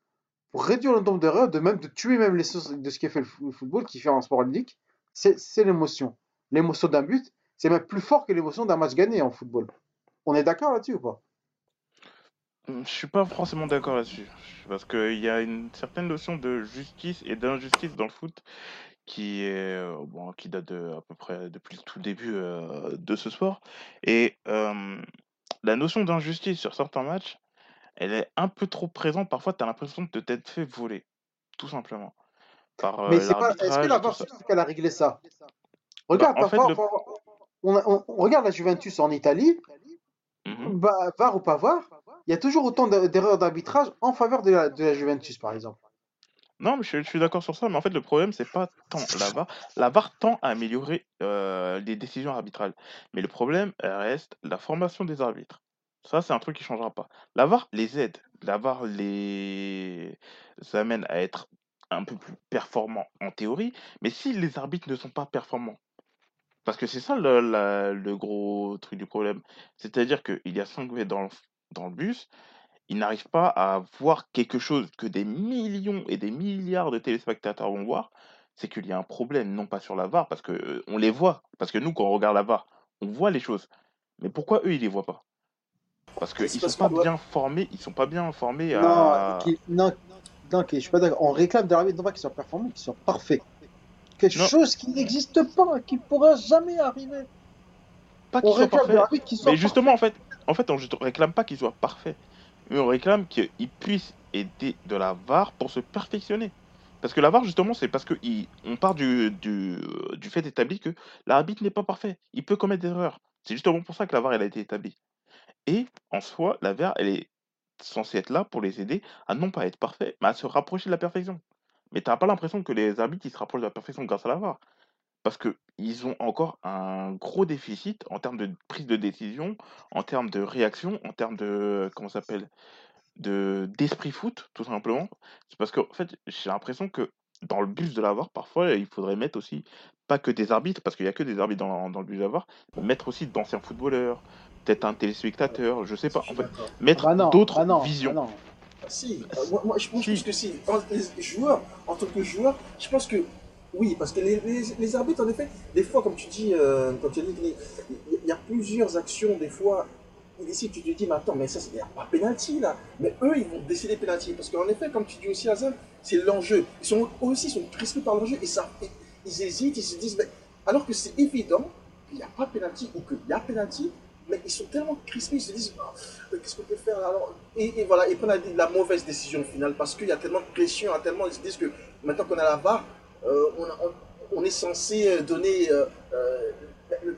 pour réduire le nombre d'erreurs de même de tuer même les sources de ce qui fait le fo- le football qui fait un sport unique c'est l'émotion. L'émotion d'un but c'est même plus fort que l'émotion d'un match gagné en football. On est d'accord là-dessus ou pas?
Je suis pas forcément d'accord là-dessus. Parce qu'il y a une certaine notion de justice et d'injustice dans le foot qui est bon, qui date de, à peu près depuis le tout début de ce sport. Et la notion d'injustice sur certains matchs, elle est un peu trop présente. Parfois, tu as l'impression de t'être fait voler, tout simplement, par
mais c'est pas est-ce que la VAR qu'elle a réglé ça?
Bah,
regarde
en fait, le...
on, a- on- on regarde la Juventus en Italie bah, VAR ou pas VAR il y a toujours autant d'e- d'erreurs d'arbitrage en faveur de la, de la Juventus par exemple
Non, mais je, suis d'accord sur ça, mais en fait, le problème, c'est pas tant la VAR. La VAR tend à améliorer euh, les décisions arbitrales. Mais le problème reste la formation des arbitres. Ça, c'est un truc qui changera pas. La VAR les aide. La VAR les amène à être un peu plus performants en théorie, mais si les arbitres ne sont pas performants, parce que c'est ça le, gros truc du problème, c'est-à-dire qu'il y a 5 dans le, dans le bus, ils n'arrivent pas à voir quelque chose que des millions et des milliards de téléspectateurs vont voir, c'est qu'il y a un problème, non pas sur la VAR, parce que euh, on les voit, parce que nous, quand on regarde la VAR, on voit les choses. Mais pourquoi eux, ils les voient pas? Parce qu'ils sont pas bien formés, ils sont pas bien formés à...
non, non, je suis pas d'accord. On réclame de l'arbitre non pas qu'il soit performant, qu'il soit parfait. Quelque
Non,
chose qui n'existe pas, qui pourra jamais arriver.
pas qu'ils soient parfaits, mais justement, en fait, en fait, on ne réclame pas qu'ils soient parfaits, on réclame qu'ils puissent aider de la VAR pour se perfectionner. Parce que la VAR, justement, c'est parce qu'on part du, du, euh, du fait établi que l'arbitre n'est pas parfait. Il peut commettre des erreurs. C'est justement pour ça que la VAR a été établie. Et en soi, la VAR, elle est censée être là pour les aider à non pas être parfaits, mais à se rapprocher de la perfection. Mais tu n'as pas l'impression que les arbitres ils se rapprochent de la perfection grâce à la VAR. Parce qu'ils ont encore un gros déficit en termes de prise de décision, en termes de réaction, en termes de, comment ça s'appelle, de d'esprit foot, tout simplement. C'est parce qu'en fait, j'ai l'impression que dans le bus de la VAR, parfois, il faudrait mettre aussi, pas que des arbitres, parce qu'il n'y a que des arbitres dans, dans le bus de la VAR, mais mettre aussi d'anciens footballeurs, peut-être un téléspectateur, je sais
Je
pas. En fait.
Ah
mettre
bah
d'autres
bah bah
visions.
non.
Ah, Si, euh, moi, moi, je pense
Si,
que si. En, les joueurs, en tant que joueur, je pense que oui, parce que les, les, arbitres, en effet, des fois, comme tu dis, euh, tu dis, qu'il il y a plusieurs actions, des fois, ici tu te dis, mais attends, mais ça, il n'y a pas pénalty là. Mais eux, ils vont décider pénalty. Parce qu'en effet, comme tu dis aussi, Hazan, c'est l'enjeu. Ils sont aussi sont crispés par l'enjeu et ça, ils hésitent, ils se disent, mais alors que c'est évident qu'il n'y a pas pénalty ou qu'il y a pénalty, mais ils sont tellement crispés, ils se disent, Ah, qu'est-ce qu'on peut faire alors? Et, voilà, ils prennent la, la mauvaise décision au final parce qu'il y a tellement de pression, tellement, ils se disent que maintenant qu'on a la euh, on, a- on- on est censé euh, donner euh, euh,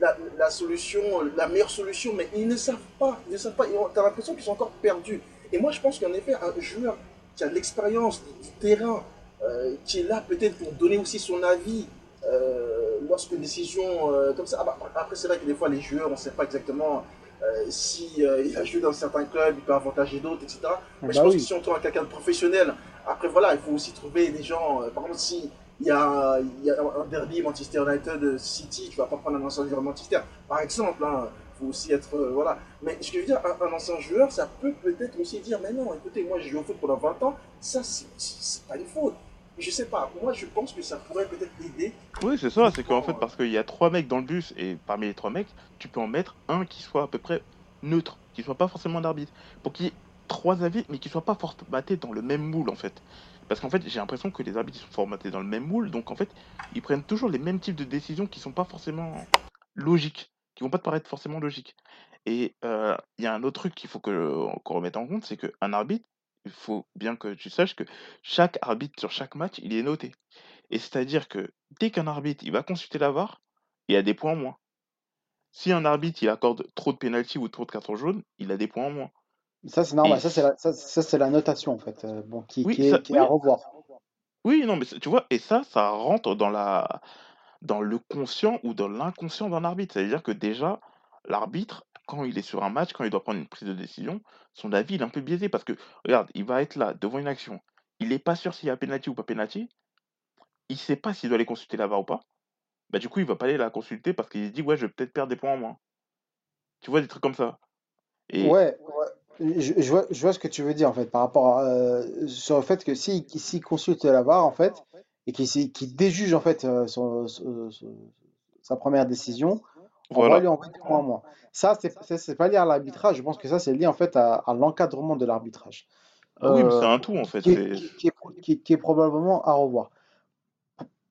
la, la solution, la meilleure solution, mais ils ne savent pas, ils ne savent pas, tu as l'impression qu'ils sont encore perdus. Et moi je pense qu'en effet, un joueur qui a de l'expérience du terrain, euh, qui est là peut-être pour donner aussi son avis euh, lorsque une décision euh, comme ça. Ah bah, après, c'est vrai que des fois, les joueurs, on ne sait pas exactement euh, si euh, il a joué dans certains clubs, il peut avantager d'autres, etc.
Ah
Mais je
bah
pense que si on trouve quelqu'un de professionnel, après voilà, il faut aussi trouver des gens. euh, par exemple, si il y a, il y a un derby Manchester United City, tu vas pas prendre un ancien joueur de Manchester, par exemple. Hein, faut aussi être euh, voilà. Mais ce que je veux dire, un, un ancien joueur, ça peut peut-être aussi dire, mais non, écoutez, moi j'ai joué au foot pendant 20 ans, ça c'est pas une faute. Je sais pas, moi je pense que ça pourrait peut-être aider.
Oui, c'est ça, c'est qu'en fait, parce qu'il y a trois mecs dans le bus, et parmi les trois mecs, tu peux en mettre un qui soit à peu près neutre, qui soit pas forcément d'arbitre, pour qu'il y ait trois avis, mais qui soit pas formatés dans le même moule, en fait. Parce qu'en fait, j'ai l'impression que les arbitres sont formatés dans le même moule, donc en fait, ils prennent toujours les mêmes types de décisions qui sont pas forcément logiques, qui vont pas te paraître forcément logiques. Et euh, il y a un autre truc qu'il faut qu'on remette en compte, c'est qu'un arbitre, il faut bien que tu saches que chaque arbitre sur chaque match, il est noté. Et c'est-à-dire que dès qu'un arbitre il va consulter la VAR, il a des points en moins. Si un arbitre il accorde trop de pénalty ou trop de cartons jaunes, il a des points en moins.
Ça, c'est
Et
normal. Ça, c'est la, ça, ça, la notation, en fait, euh, bon, qui,
oui,
qui
ça,
est, à revoir.
oui, non, mais tu vois, et ça, ça rentre dans la, dans le conscient ou dans l'inconscient d'un arbitre. C'est-à-dire que déjà, l'arbitre, quand il est sur un match, quand il doit prendre une prise de décision, son avis il est un peu biaisé parce que, regarde, il va être là devant une action, il n'est pas sûr s'il y a penalty ou pas penalty, il sait pas s'il doit aller consulter la VAR ou pas. Bah du coup, il va pas aller la consulter parce qu'il se dit ouais, je vais peut-être perdre des points en moins. Tu vois des trucs comme ça. Et
Ouais, ouais. Je, je vois, je vois ce que tu veux dire, en fait, par rapport à, euh, sur le fait que s'il s'il consulte la VAR, en fait, et qu'il déjuge, en fait, euh, son- son- son- sa première décision, on va
voilà.
lui envoyer des points en moins. Ça, c'est ça, c'est pas lié à l'arbitrage. Je pense que ça, c'est lié, en fait, à, à l'encadrement de l'arbitrage.
Ah oui, mais c'est
Euh,
un tout en fait.
qui est,
C'est
qui, qui est, qui- qui est probablement à revoir.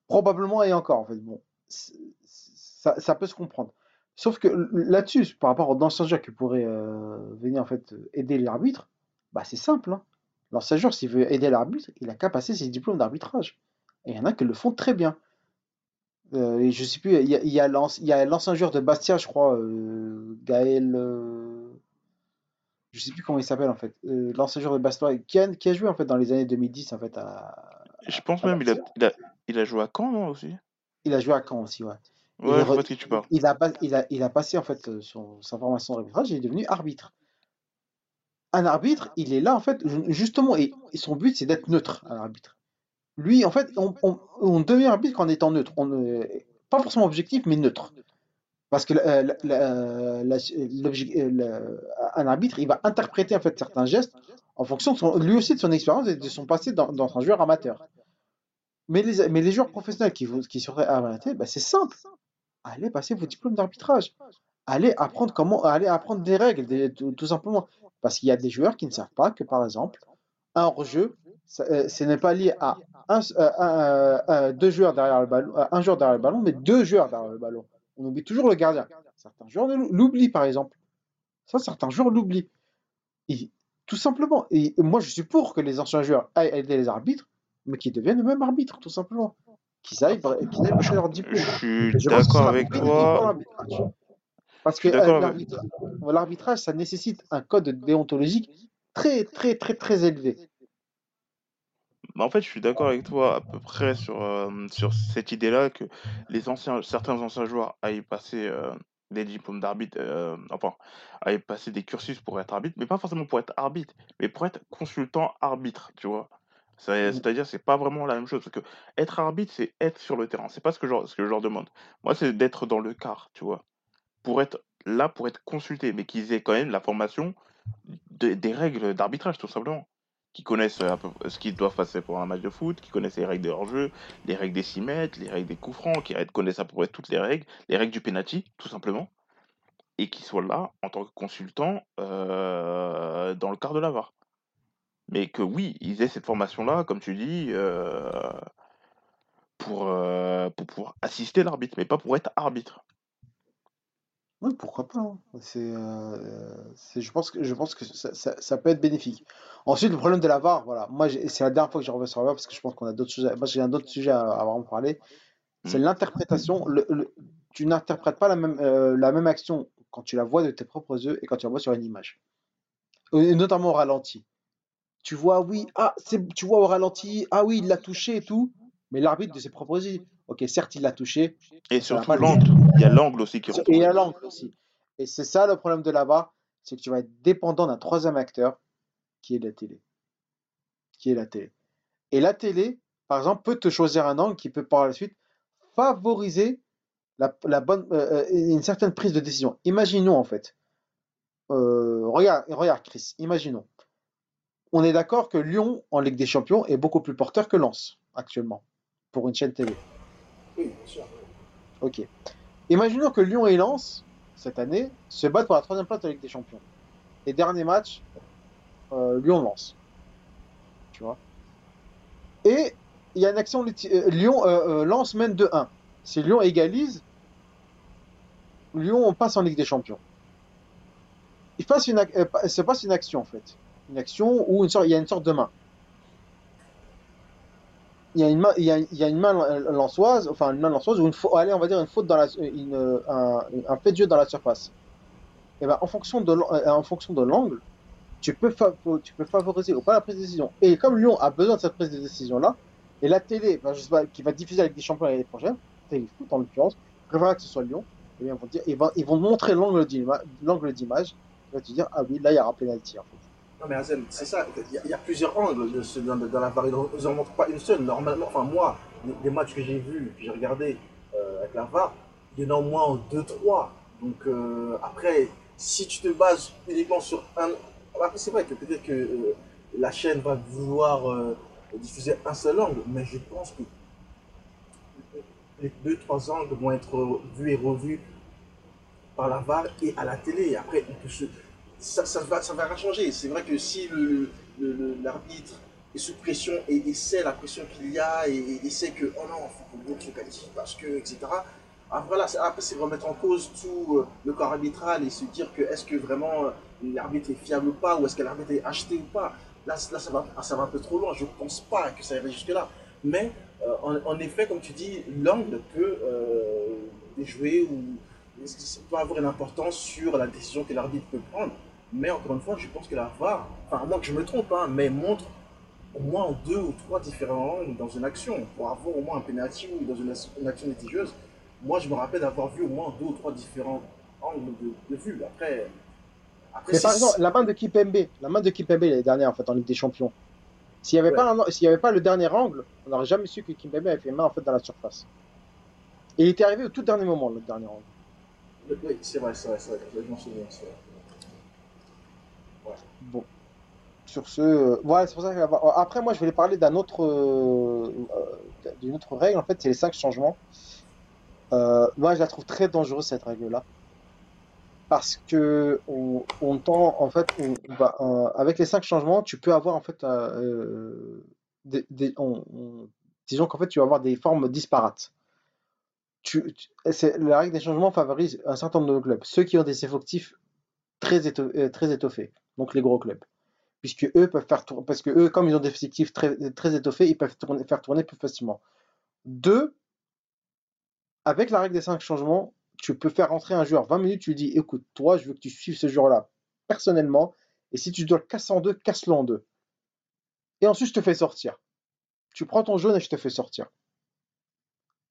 Probablement et encore, en fait. Bon, c'est- ça, ça peut se comprendre. Sauf que là-dessus, par rapport aux d'anciens joueurs qui pourraient euh, venir en fait aider l'arbitre, bah c'est simple. Hein. L'ancien joueur, s'il veut aider l'arbitre, il a qu'à passer ses diplômes d'arbitrage. Et il y en a qui le font très bien. Euh, et je sais plus, il y a, y l'ancien joueur de Bastia, je crois, euh, Gaël. euh, je sais plus comment il s'appelle en fait. L'ancien joueur de Bastia qui a, qui a joué en fait dans les années 2010 en fait à,
je pense
à
même il a,
Bastia.
il a il a joué à Caen non aussi?
Il a joué à Caen aussi, ouais. Il,
je tu parles.
a, pas- il a, il a passé en fait euh, son, sa formation d'arbitrage et il est devenu arbitre. un arbitre, il est là, en fait, ju- justement, et, et son but, c'est d'être neutre, un arbitre. Lui, en fait, on, on- on devient arbitre en étant neutre. On, euh, pas forcément objectif, mais neutre. Parce que la- la- la- la- l'obje- euh, la- un arbitre, il va interpréter en fait certains gestes en fonction de son, lui aussi de son expérience et de son passé dans, dans un joueur amateur. Mais les, mais les joueurs professionnels qui seraient arrêtés, bah, c'est simple. Allez passer vos diplômes d'arbitrage. Allez apprendre comment, allez apprendre des règles, tout, simplement. Parce qu'il y a des joueurs qui ne savent pas que, par exemple, un hors-jeu, euh, ce n'est pas lié à un, euh, euh, deux joueurs derrière le ballon, un joueur derrière le ballon, mais deux joueurs derrière le ballon. On oublie toujours le gardien. Certains joueurs l'ou- l'oublient, par exemple. Ça, certains joueurs l'oublient. Tout simplement. Et moi, je suis pour que les anciens joueurs aillent aider les arbitres, mais qu'ils deviennent eux-mêmes arbitres, tout simplement. Qu'ils aillent, qu'ils aillent chercher leur diplôme.
Je suis d'accord avec toi.
Parce que euh,
avec-
l'arbitrage, ça nécessite un code déontologique très, très, très, très élevé.
Bah, en fait, je suis d'accord avec toi à peu près sur, euh, sur cette idée-là que les anciens, certains anciens joueurs aillent passer euh, des diplômes d'arbitre, euh, enfin, aillent passer des cursus pour être arbitre, mais pas forcément pour être arbitre, mais pour être consultant arbitre, tu vois. C'est-
Mm.
C'est-à-dire, c'est pas vraiment la même chose, parce que être arbitre, c'est être sur le terrain. C'est pas ce que, je, ce que je leur demande. Moi, c'est d'être dans le quart, tu vois. Pour être là, pour être consulté, mais qu'ils aient quand même la formation de- des règles d'arbitrage, tout simplement qui connaissent euh, peu- ce qu'ils doivent passer pour un match de foot, qui connaissent les règles des hors-jeu, les règles des 6 mètres, les règles des coups francs, qui connaissent à peu près toutes les règles, les règles du penalty, tout simplement, et qui soient là en tant que consultants euh, dans le quart de la VAR. Mais que oui, ils aient cette formation-là, comme tu dis, euh, pour, euh, pour pouvoir assister l'arbitre, mais pas pour être arbitre.
Oui, pourquoi pas. hein. C'est, euh, c'est- je pense que, je pense que ça, ça- ça peut être bénéfique. Ensuite, le problème de la VAR, voilà. Moi, j'ai- c'est la dernière fois que je reviens sur la VAR parce que je pense qu'on a d'autres sujets. Moi, j'ai un autre sujet à, à vraiment parler. C'est
Mm.
l'interprétation. Le- le- tu n'interprètes pas la même, euh, la même action quand tu la vois de tes propres yeux et quand tu la vois sur une image. Et notamment au ralenti. Tu vois, oui, ah, tu vois au ralenti, ah oui, il l'a touché et tout, mais l'arbitre de ses propres ok, certes, il l'a touché,
Et surtout l'angle. Il y a l'angle aussi qui rentre.
Et il y a l'angle aussi. Et c'est ça le problème de VAR, c'est que tu vas être dépendant d'un troisième acteur qui est la télé. Qui est la télé. Et la télé, par exemple, peut te choisir un angle qui peut par la suite favoriser la, la bonne, euh, euh, une certaine prise de décision. Imaginons en fait. Euh, regarde, regarde Chris, imaginons. On est d'accord que Lyon en Ligue des Champions est beaucoup plus porteur que Lens actuellement pour une chaîne télé.
Oui, bien sûr.
Ok. Imaginons que Lyon et Lens, cette année, se battent pour la troisième place de la Ligue des Champions. Et dernier match, euh, Lyon-Lens. Tu vois? Et il y a une action, euh, Lyon, euh, Lens mène 2-1. Si Lyon égalise, Lyon on passe en Ligue des Champions. Il passe une, pa- se passe une action en fait. Une action où une sorte, il y a une sorte de main. Il y a une main, il y a, une main lançoise, enfin une main lançoise ou une faute, allez, on va dire une faute dans la, un, fait de jeu dans la surface. Et ben, en fonction de, euh, en fonction de l'angle, tu peux, tu peux favoriser ou pas la prise de décision. Et comme Lyon a besoin de cette prise de décision là, et la télé, ben, je sais pas, qui va diffuser avec des champions l'année prochaine, télé foot en l'occurrence, préfère que ce soit Lyon, et bien, ils vont ils vont, ils vont montrer l'angle d'ima- l'angle d'image, tu vas te dire, ah oui, là il y aura pénalty en fait.
Non mais Azem, c'est ça, il y, a- plusieurs angles dans, la VAR, ils n'en montrent pas une seule. Normalement, enfin moi, les, matchs que j'ai vus, que j'ai regardés euh, avec la VAR, il y en a au moins deux, trois. Donc euh, après, si tu te bases uniquement sur un... Après c'est vrai que peut-être que euh, la chaîne va vouloir diffuser un seul angle, mais je pense que les deux, trois angles vont être vus et revus par la VAR et à la télé. Et après, on peut se- ça, ça va, ça va changer. C'est vrai que si l'arbitre est sous pression et, et sait la pression qu'il y a et, et- sait que oh non, faut que l'autre se qualifie parce que, etc. Ah, voilà, c'est- après, c'est remettre en cause tout euh, le corps arbitral et se dire que est-ce que vraiment euh, l'arbitre est fiable ou pas, ou est-ce que l'arbitre est acheté ou pas. Là, ça, va, ça va un peu trop loin. Je pense pas que ça irait jusque-là. Mais euh, en, effet, comme tu dis, l'angle peut euh, déjouer ou peut avoir une importance sur la décision que l'arbitre peut prendre. Mais encore une fois, je pense que la VAR, enfin, à moins que je me trompe, hein, mais montre au moins deux ou trois différents angles dans une action. Pour avoir au moins un penalty ou dans une, une action litigieuse, moi je me rappelle d'avoir vu au moins deux ou trois différents angles de, de vue. Après, Après,
Mais par exemple, la main de Kipembe, la main de Kipembe l'année dernière en fait en Ligue des Champions. S'il n'y avait,
Ouais.
avait pas le dernier angle, on n'aurait jamais su que Kimpembe avait fait main en fait dans la surface. Et il était arrivé au tout dernier moment, le dernier angle.
Oui, c'est vrai, c'est vrai, c'est vrai. Je m'en souviens. c'est vrai.
Bon. Sur ce, euh, voilà, c'est pour ça euh, après moi je voulais parler d'un autre, euh, euh, d'une autre règle en fait, c'est les cinq changements. Euh, moi je la trouve très dangereuse cette règle-là parce que on, on tend en fait, bah, euh, avec les cinq changements, tu peux avoir en fait, euh, euh, des, des- on- on- disons qu'en fait tu vas avoir des formes disparates. La règle des changements favorise un certain nombre de clubs, ceux qui ont des effectifs très, euh, très étoffés, donc les gros clubs puisque eux peuvent faire tourner, parce que eux, comme ils ont des effectifs très, très étoffés, ils peuvent faire tourner plus facilement. Deux, avec la règle des cinq changements, tu peux faire rentrer un joueur 20 minutes, tu lui dis, écoute, toi, je veux que tu suives ce joueur-là personnellement, et si tu dois le casser en deux, casse-le en deux. Et ensuite, je te fais sortir. Tu prends ton jaune et je te fais sortir.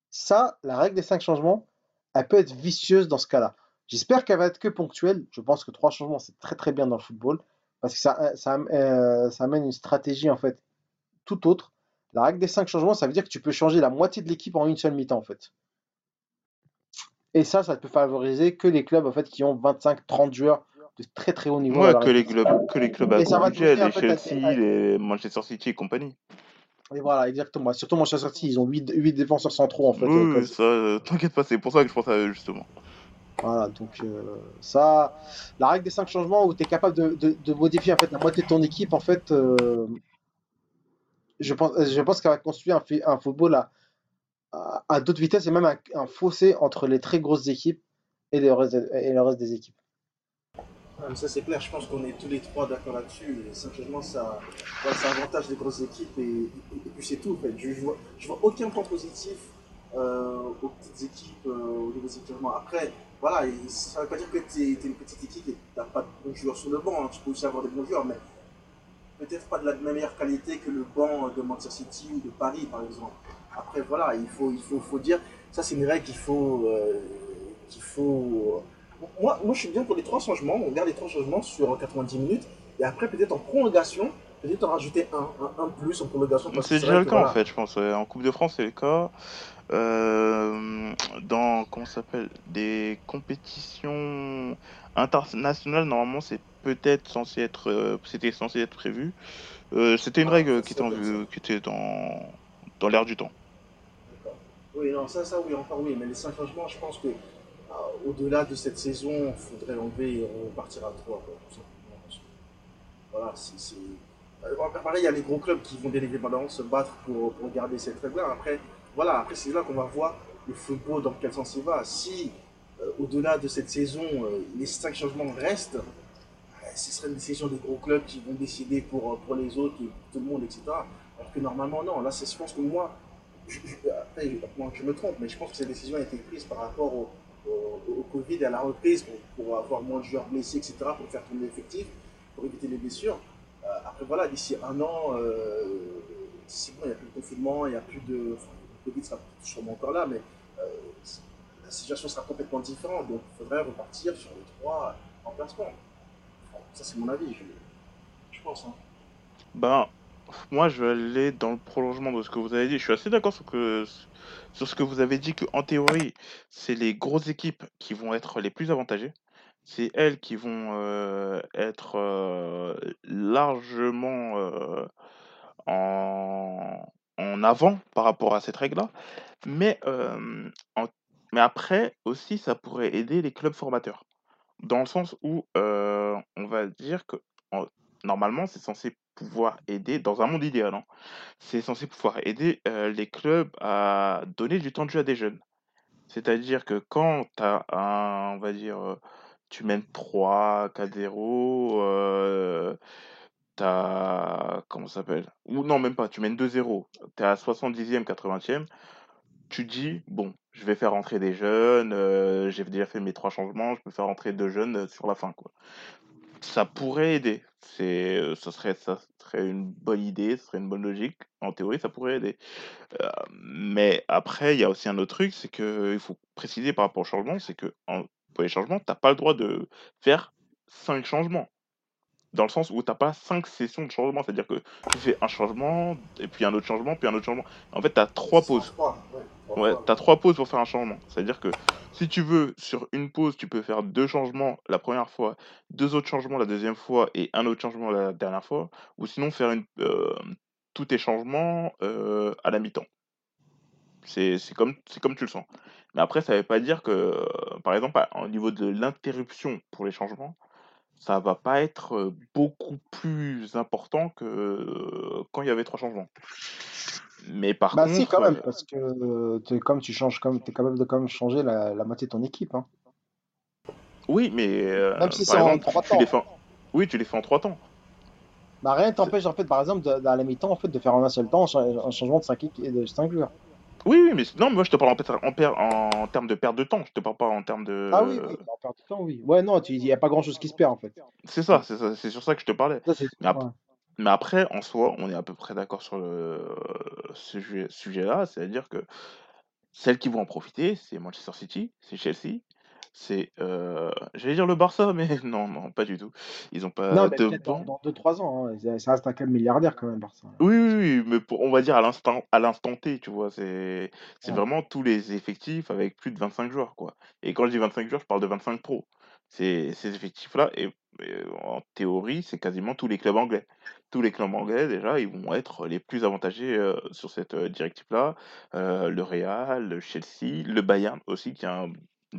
Ça, la règle des cinq changements, elle peut être vicieuse dans ce cas-là. J'espère qu'elle va être que ponctuelle. Je pense que trois changements, c'est très très bien dans le football parce que ça, ça, euh, ça amène une stratégie en fait tout autre. La règle des cinq changements, ça veut dire que tu peux changer la moitié de l'équipe en une seule mi-temps en fait. Et ça, ça peut favoriser que les clubs en fait qui ont 25-30 joueurs de très très haut niveau.
Ouais, que les clubs, que les clubs à
Et ça va
budget, les Chelsea,
à-
les Manchester City et compagnie.
Et voilà, exactement. Surtout Manchester City, ils ont 8, défenseurs centraux en fait.
Oui,
euh,
ça, euh, t'inquiète pas, c'est pour ça que je pense à eux, justement.
Voilà, donc euh, ça, la règle des cinq changements où tu es capable de, de- modifier en fait la moitié de ton équipe, en fait, euh, je pense, je pense qu'elle va construire un, football à, à, d'autres vitesses et même un, fossé entre les très grosses équipes et le reste, et le reste des équipes.
Ça c'est clair, je pense qu'on est tous les trois d'accord là-dessus. Les cinq changements, ça, ça avantage les grosses équipes et, et- puis c'est tout. En fait. Je, je vois aucun point positif euh, aux petites équipes, euh, aux nouveaux équipements. Après, voilà, ça ne veut pas dire que tu es, une petite équipe et que tu n'as pas de bons joueurs sur le banc. hein. Tu peux aussi avoir des bons joueurs, mais peut-être pas de la meilleure qualité que le banc de Manchester City ou de Paris, par exemple. Après, voilà, il faut, il faut, faut dire, ça c'est une règle qu'il faut, euh, qu'il faut. Moi, moi, je suis bien pour les trois changements. On garde les trois changements sur 90 minutes et après peut-être en prolongation, peut-être en rajouter un, un, un plus en prolongation.
C'est déjà le cas, en fait, je pense. En Coupe de France, c'est le cas. Euh, dans, comment s'appelle, des compétitions internationales, normalement, c'est peut-être censé être, euh, c'était censé être prévu. Euh, c'était une
Ah,
règle qui était, en
comme
vue- qui était dans, dans l'air du temps.
Oui, non, ça, ça, oui, encore oui. Mais les cinq changements, je pense que ah, au-delà de cette saison, il faudrait enlever et à quoi, tout simplement. Parce que, Voilà, c'est. Pareil, il y a les gros clubs qui vont bien évidemment se battre pour, pour garder cette règle-là. Après, voilà, après c'est là qu'on va voir le football dans quel sens il va. Si, euh, au-delà de cette saison, euh, les cinq changements restent, euh, ce serait une décision des gros clubs qui vont décider pour, pour les autres et pour tout le monde, etc. Alors que normalement, non. Là, je pense que moi, je, après, je, je me trompe, mais je pense que cette décision a été prise par rapport au, Covid et à la reprise pour, pour avoir moins de joueurs blessés, etc., pour faire tourner l'effectif, pour éviter les blessures. Après, voilà, d'ici un an, d'ici bon, il n'y a plus de confinement, il n'y a plus de. Covid sera sûrement encore là, mais euh, la situation sera complètement différente. Donc, il faudrait repartir sur les trois emplacements. Ça, c'est mon avis, je, pense. Hein.
Ben, moi, je vais aller dans le prolongement de ce que vous avez dit. Je suis assez d'accord sur, ce que vous avez dit, qu'en théorie, c'est les grosses équipes qui vont être les plus avantagées. C'est elles qui vont euh, être euh, largement en, en avant par rapport à cette règle-là. Mais, mais après, aussi, ça pourrait aider les clubs formateurs. Dans le sens où on va dire que en- normalement, c'est censé pouvoir aider, dans un monde idéal, hein, c'est censé pouvoir aider les clubs à donner du temps de jeu à des jeunes. C'est-à-dire que quand tu un, on va dire, tu mènes 3, 4-0, euh, t'as, comment ça s'appelle? Ou non, même pas, tu mènes 2-0, tu es à 70e, 80e, tu dis, bon, je vais faire rentrer des jeunes, euh, j'ai déjà fait mes trois changements, je peux faire rentrer deux jeunes euh, sur la fin, quoi. Ça pourrait aider. C'est, euh, ça serait, ça serait une bonne idée, ce serait une bonne logique. En théorie, ça pourrait aider. Mais après, il y a aussi un autre truc, c'est que il faut préciser par rapport au changement, c'est que en- pour les changements, t'as pas le droit de faire 5 changements. Dans le sens où t'as pas 5 sessions de changement. C'est-à-dire que tu fais un changement, et puis un autre changement, puis un autre changement. En fait, t'as 3 pauses.
Trois, ouais, trois
Ouais,
fois.
t'as trois pauses pour faire un changement. C'est-à-dire que si tu veux, sur une pause, tu peux faire deux changements la première fois, deux autres changements la deuxième fois et un autre changement la dernière fois. Ou sinon faire une, euh, tous tes changements euh, à la mi-temps. C'est comme, comme tu le sens. Mais après, ça veut pas dire que, par exemple, au niveau de l'interruption pour les changements, ça va pas être beaucoup plus important que quand il y avait trois changements. Mais par
Bah si,
contre,
quand même, parce que t'es- comme tu changes, comme t'es capable de quand même changer la, la moitié de ton équipe. Hein.
Oui, mais euh,
Même si c'est en trois
les
temps.
fais. Oui, tu les fais en trois temps.
Bah rien t'empêche en fait, par exemple, de, à la mi-temps, en fait, de faire en un seul temps un cha- un changement de 5 de cinq joueurs.
Oui, oui, mais non, mais moi je te parle en, termes de perte de temps. Je te parle pas en termes
Ah oui, oui,
de.
en perd du temps, oui. Ouais, non, il n'y a pas grand-chose qui se perd en fait.
C'est ça, c'est ça, c'est sur ça que je te parlais.
Ça.
Mais, ap-
ouais.
mais après, en soi, on est à peu près d'accord sur le ce sujet- sujet-là, c'est-à-dire que celles qui vont en profiter, c'est Manchester City, c'est Chelsea, c'est, euh, j'allais dire le Barça, mais non, non, pas du tout. Ils ont
Non,
pas
mais
de
peut-être dans,
banc.
dans 2-3 ans, hein. Ça- reste un club milliardaire quand même, Barça.
Oui, oui, oui, mais pour, on va dire à l'instant, à l'instant T, tu vois, c'est, c'est
Ouais.
vraiment tous les effectifs avec plus de 25 joueurs, quoi. Et quand je dis 25 joueurs, je parle de 25 pros. C'est, ces effectifs-là, et, et en théorie, c'est quasiment tous les clubs anglais. Tous les clubs anglais, déjà, ils vont être les plus avantagés euh, sur cette euh, directive-là. Euh, le Real, le Chelsea, le Bayern aussi, qui a un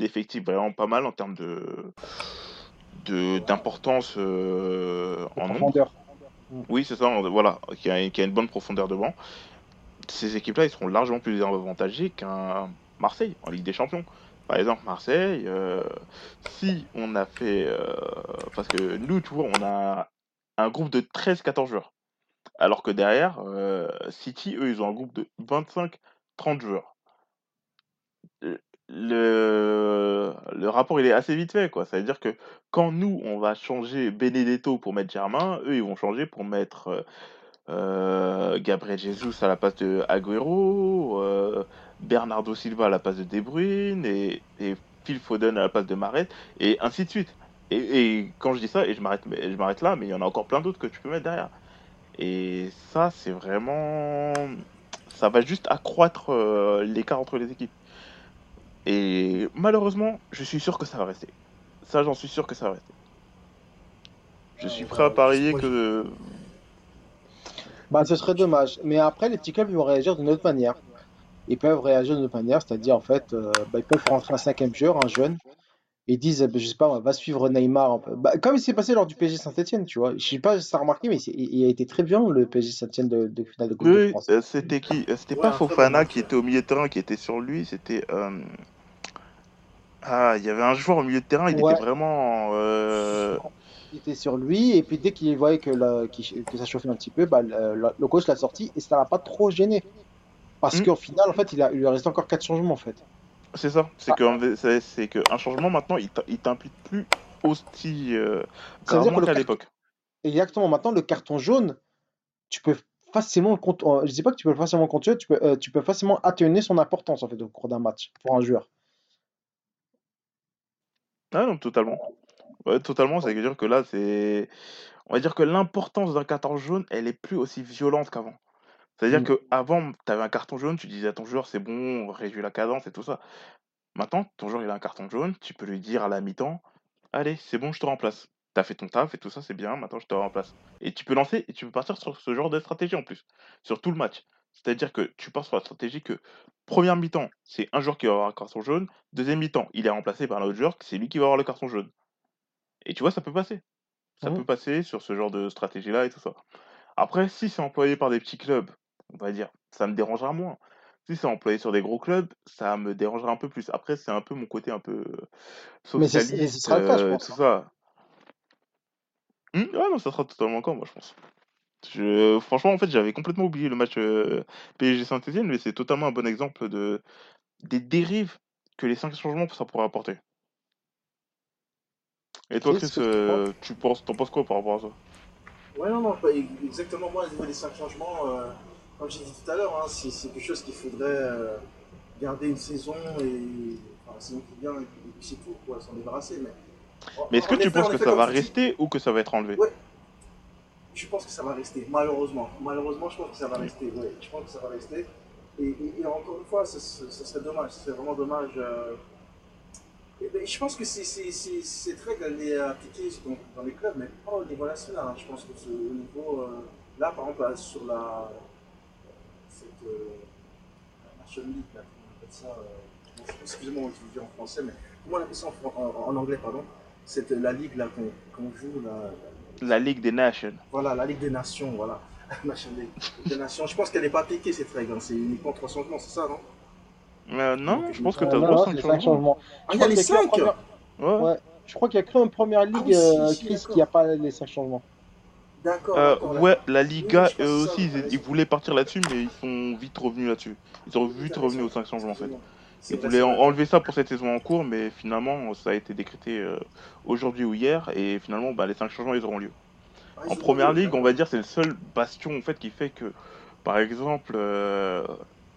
effectif vraiment pas mal en termes de, de, d'importance euh,
De
en nombre.
profondeur.
Oui, c'est ça, voilà, qui a, qui a une bonne profondeur devant. Ces équipes-là, ils seront largement plus avantagés qu'un Marseille en Ligue des Champions. Par exemple, Marseille, euh, si on a fait. euh, parce que nous, tu vois, on a un groupe de 13-14 joueurs. Alors que derrière, City, eux, ils ont un groupe de 25-30 joueurs. Le, rapport, il est assez vite fait, quoi. Ça veut dire que quand nous, on va changer Benedetto pour mettre Germain, eux, ils vont changer pour mettre. euh, euh, Gabriel Jesus à la place de Agüero, euh, Bernardo Silva à la place de De Bruyne et, Phil Foden à la place de Mahrez et ainsi de suite. Et, quand je dis ça, et je m'arrête, mais- je m'arrête là, mais il y en a encore plein d'autres que tu peux mettre derrière. Et ça, c'est vraiment, ça va juste accroître euh, l'écart entre les équipes. Et malheureusement, je suis sûr que ça va rester. Ça, j'en suis sûr que ça va rester. Je suis prêt à parier
Moi, je-
que
Bah, ce serait dommage. Mais après, les petits clubs, ils vont réagir d'une autre manière. Ils peuvent réagir d'une autre manière, c'est-à-dire, en fait, euh, bah, ils peuvent rentrer un cinquième joueur, un jeune, et ils disent, bah, je sais pas, on va suivre Neymar. un peu. Bah, comme il s'est passé lors du PSG Saint-Etienne, tu vois. Je sais pas si ça a remarqué, mais il, a été très bien, le PSG Saint-Etienne de, de finale de Coupe de France.
euh, c'était qui? Euh, C'était
Ouais,
pas Fofana qui était au milieu de terrain, qui était sur lui, c'était... euh, Ah, il y avait un joueur au milieu de terrain, il
Ouais.
était vraiment... euh,
Il était sur lui, et puis dès qu'il voyait que, la- qu'il- que ça chauffait un petit peu, bah, le, coach l'a sorti, et ça l'a pas trop gêné. Parce
Hmm.
qu'au final, en fait, il, a, il lui reste encore quatre changements, en fait.
C'est ça, c'est
Ah.
que en fait, c'est c'est que un changement maintenant, il t'im- il t'implique plus aussi euh, qu'à
car-
l'époque.
Exactement. Maintenant, le carton jaune, tu peux facilement euh, Je dis pas que tu peux le facilement contrôler, tu peux, euh, tu peux facilement atténuer son importance en fait au cours d'un match pour un joueur.
Ah non, totalement. Ouais, totalement, c'est-à-dire que là, c'est... On va dire que l'importance d'un carton jaune, elle est plus aussi violente qu'avant. C'est-à dire
Mm.
que avant, tu avais un carton jaune, tu disais à ton joueur, c'est bon, réduis la cadence et tout ça. Maintenant, ton joueur, il a un carton jaune, tu peux lui dire à la mi-temps, allez, c'est bon, je te remplace. T'as fait ton taf et tout ça, c'est bien, maintenant je te remplace. Et tu peux lancer et tu peux partir sur ce genre de stratégie en plus, sur tout le match. C'est-à-dire que tu pars sur la stratégie que première mi-temps, c'est un joueur qui va avoir un carton jaune, deuxième mi-temps, il est remplacé par un autre joueur, c'est lui qui va avoir le carton jaune. Et tu vois, ça peut passer. Ça
Mhm.
peut passer sur ce genre de stratégie-là et tout ça. Après, si c'est employé par des petits clubs, on va dire, ça me dérangera moins. Si c'est employé sur des gros clubs, ça me dérangera un peu plus. Après, c'est un peu mon côté un peu euh,
Mais
socialiste,
ce sera le cas, je
euh,
pense,
tout
hein.
ça. Hmm, ouais, non, ça sera totalement le cas, moi, je pense. Je... Franchement, en fait, j'avais complètement oublié le match euh, PSG Saint-Etienne, mais c'est totalement un bon exemple de des dérives que les cinq changements ça pourrait apporter. Et toi,
Chris,
euh, tu penses, t'en penses quoi par rapport à ça?
Ouais, non, non, pas exactement. Moi, au niveau des cinq changements, euh, comme j'ai dit tout à l'heure, hein, c'est quelque chose qu'il faudrait garder une saison et. Enfin, saison qui vient, et puis c'est tout, quoi, s'en débarrasser. Mais
Mais est-ce que tu penses
en
que ça va
dis,
rester ou que ça va être enlevé?
Ouais. Je pense que ça va rester, malheureusement. Malheureusement, je pense que ça va rester. Ouais, je pense que ça va rester. Et, et- et encore une fois, ce, serait dommage. Ce serait vraiment dommage. euh. Et ben, je pense que c'est- c'est- c'est- cette est appliquée dans, dans les clubs, mais pas au niveau national. hein. Je pense que c'est au niveau. euh, là, par exemple, là, sur la. Cette. Euh, National League, là, comment on appelle ça euh, bon, Excusez-moi, je vais dire en français, mais comment on appelle ça en, en- en anglais, pardon C'est la ligue là qu'on qu'on joue, là.
La Ligue des Nations.
Voilà, la Ligue des Nations, voilà. Des Nations. Je pense qu'elle n'est pas appliquée cette règle, hein. c'est uniquement trois changements, c'est ça, non?
Euh, non, je pense que tu as
c'est
5
cinq
changements.
changements.
Ah,
Je
il y a
crois
les
qu'il y a que la
5
première-
Ouais.
Ouais. Je crois qu'il y a que en première ligue,
oui, si,
euh,
si,
Chris, qui a pas les 5 changements.
D'accord.
Euh, ouais, la Liga,
Oui,
eux
ça,
aussi, ils, ils voulaient partir là-dessus, mais ils sont vite revenus là-dessus. Ils sont vite revenus aux 5 changements en fait.
C'est
Ils voulaient
c'est
en- enlever ça pour cette saison en cours, mais finalement, ça a été décrété euh, aujourd'hui ou hier, et finalement, bah, les 5 changements, ils auront lieu.
Ah, ils
En première ligue, on va dire, c'est le seul bastion en fait qui fait que, par exemple, euh,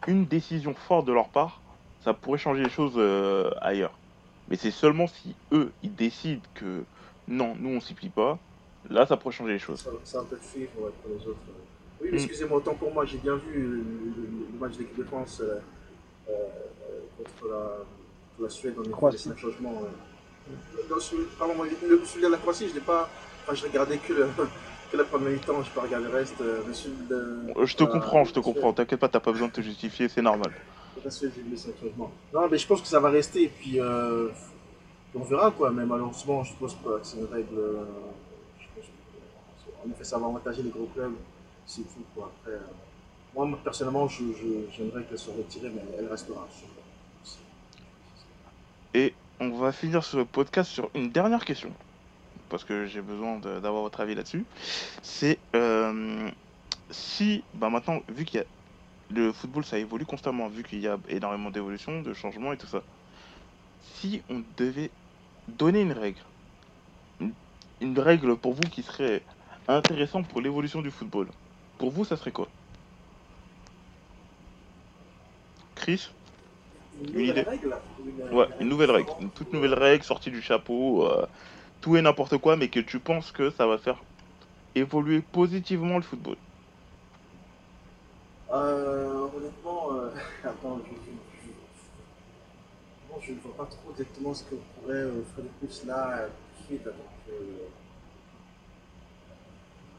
une décision forte de leur part, ça pourrait changer les choses euh, ailleurs. Mais c'est seulement si eux, ils décident que non, nous on s'y plie pas, là ça pourrait changer les choses.
Va peut-être suivre ouais, pour les autres. Oui, mais
Mm.
excusez-moi, autant pour moi, j'ai bien vu le, le- le match d'équipe de France euh, contre, la, la Suède, on a fait les
Croatie.
5 changements. ouais. Dans celui, pardon, moi, le- celui de la Croatie, je l'ai pas. Enfin, je regardais que, le, que la première mi-temps, je pas regardé le reste. euh, de-
Euh, Je te
euh,
comprends, je te comprends, t'inquiète pas, t'as pas besoin de te justifier, c'est normal.
la Suède, j'ai vu les 5 changements. Non, mais je pense que ça va rester, et puis euh, on verra quoi. Mais malheureusement, je pense pas que c'est une règle. euh, je pense que, en effet, ça va avantager les gros clubs, c'est tout quoi. Après, euh, moi, personnellement, j'aimerais qu'elle soit retirée, mais elle restera.
Et on va finir ce podcast sur une dernière question, parce que j'ai besoin d'avoir votre avis là-dessus. C'est euh, si, bah maintenant, vu qu'il y a le football, ça évolue constamment, vu qu'il y a énormément d'évolutions, de changements et tout ça. Si on devait donner une règle, une règle pour vous qui serait intéressante pour l'évolution du football, pour vous, ça serait quoi? Chris
Une
idée.
nouvelle règle une,
Ouais, une nouvelle règle, une toute nouvelle règle sortie du chapeau, euh, tout et n'importe quoi, mais que tu penses que ça va faire évoluer positivement le football.
Euh, honnêtement, euh, attends, je, je, bon, je ne vois pas trop exactement ce que pourrait euh, faire de plus là, euh, tout de suite. Attends, je...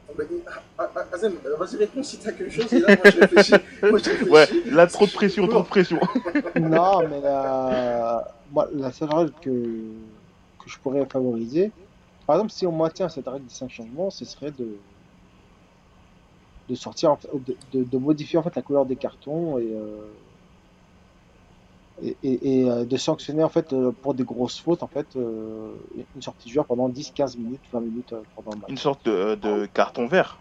Ah, bah, ah, ah, ah, Azem, euh, vas-y, réponds si t'as quelque chose, et là, moi, je réfléchis. Moi, je réfléchis.
Ouais, là, trop de pression, trop de pression.
non, mais la, moi, la seule règle que, que je pourrais favoriser, par exemple, si on maintient cette règle des 5 changements, ce serait de, de sortir, en fait- de, de, de modifier en fait la couleur des cartons et, euh, et, et, et, euh, de sanctionner en fait euh, pour des grosses fautes en fait euh, une sortie de joueur pendant 10, 15 minutes, 20 minutes pendant le match.
Une sorte de, de carton vert.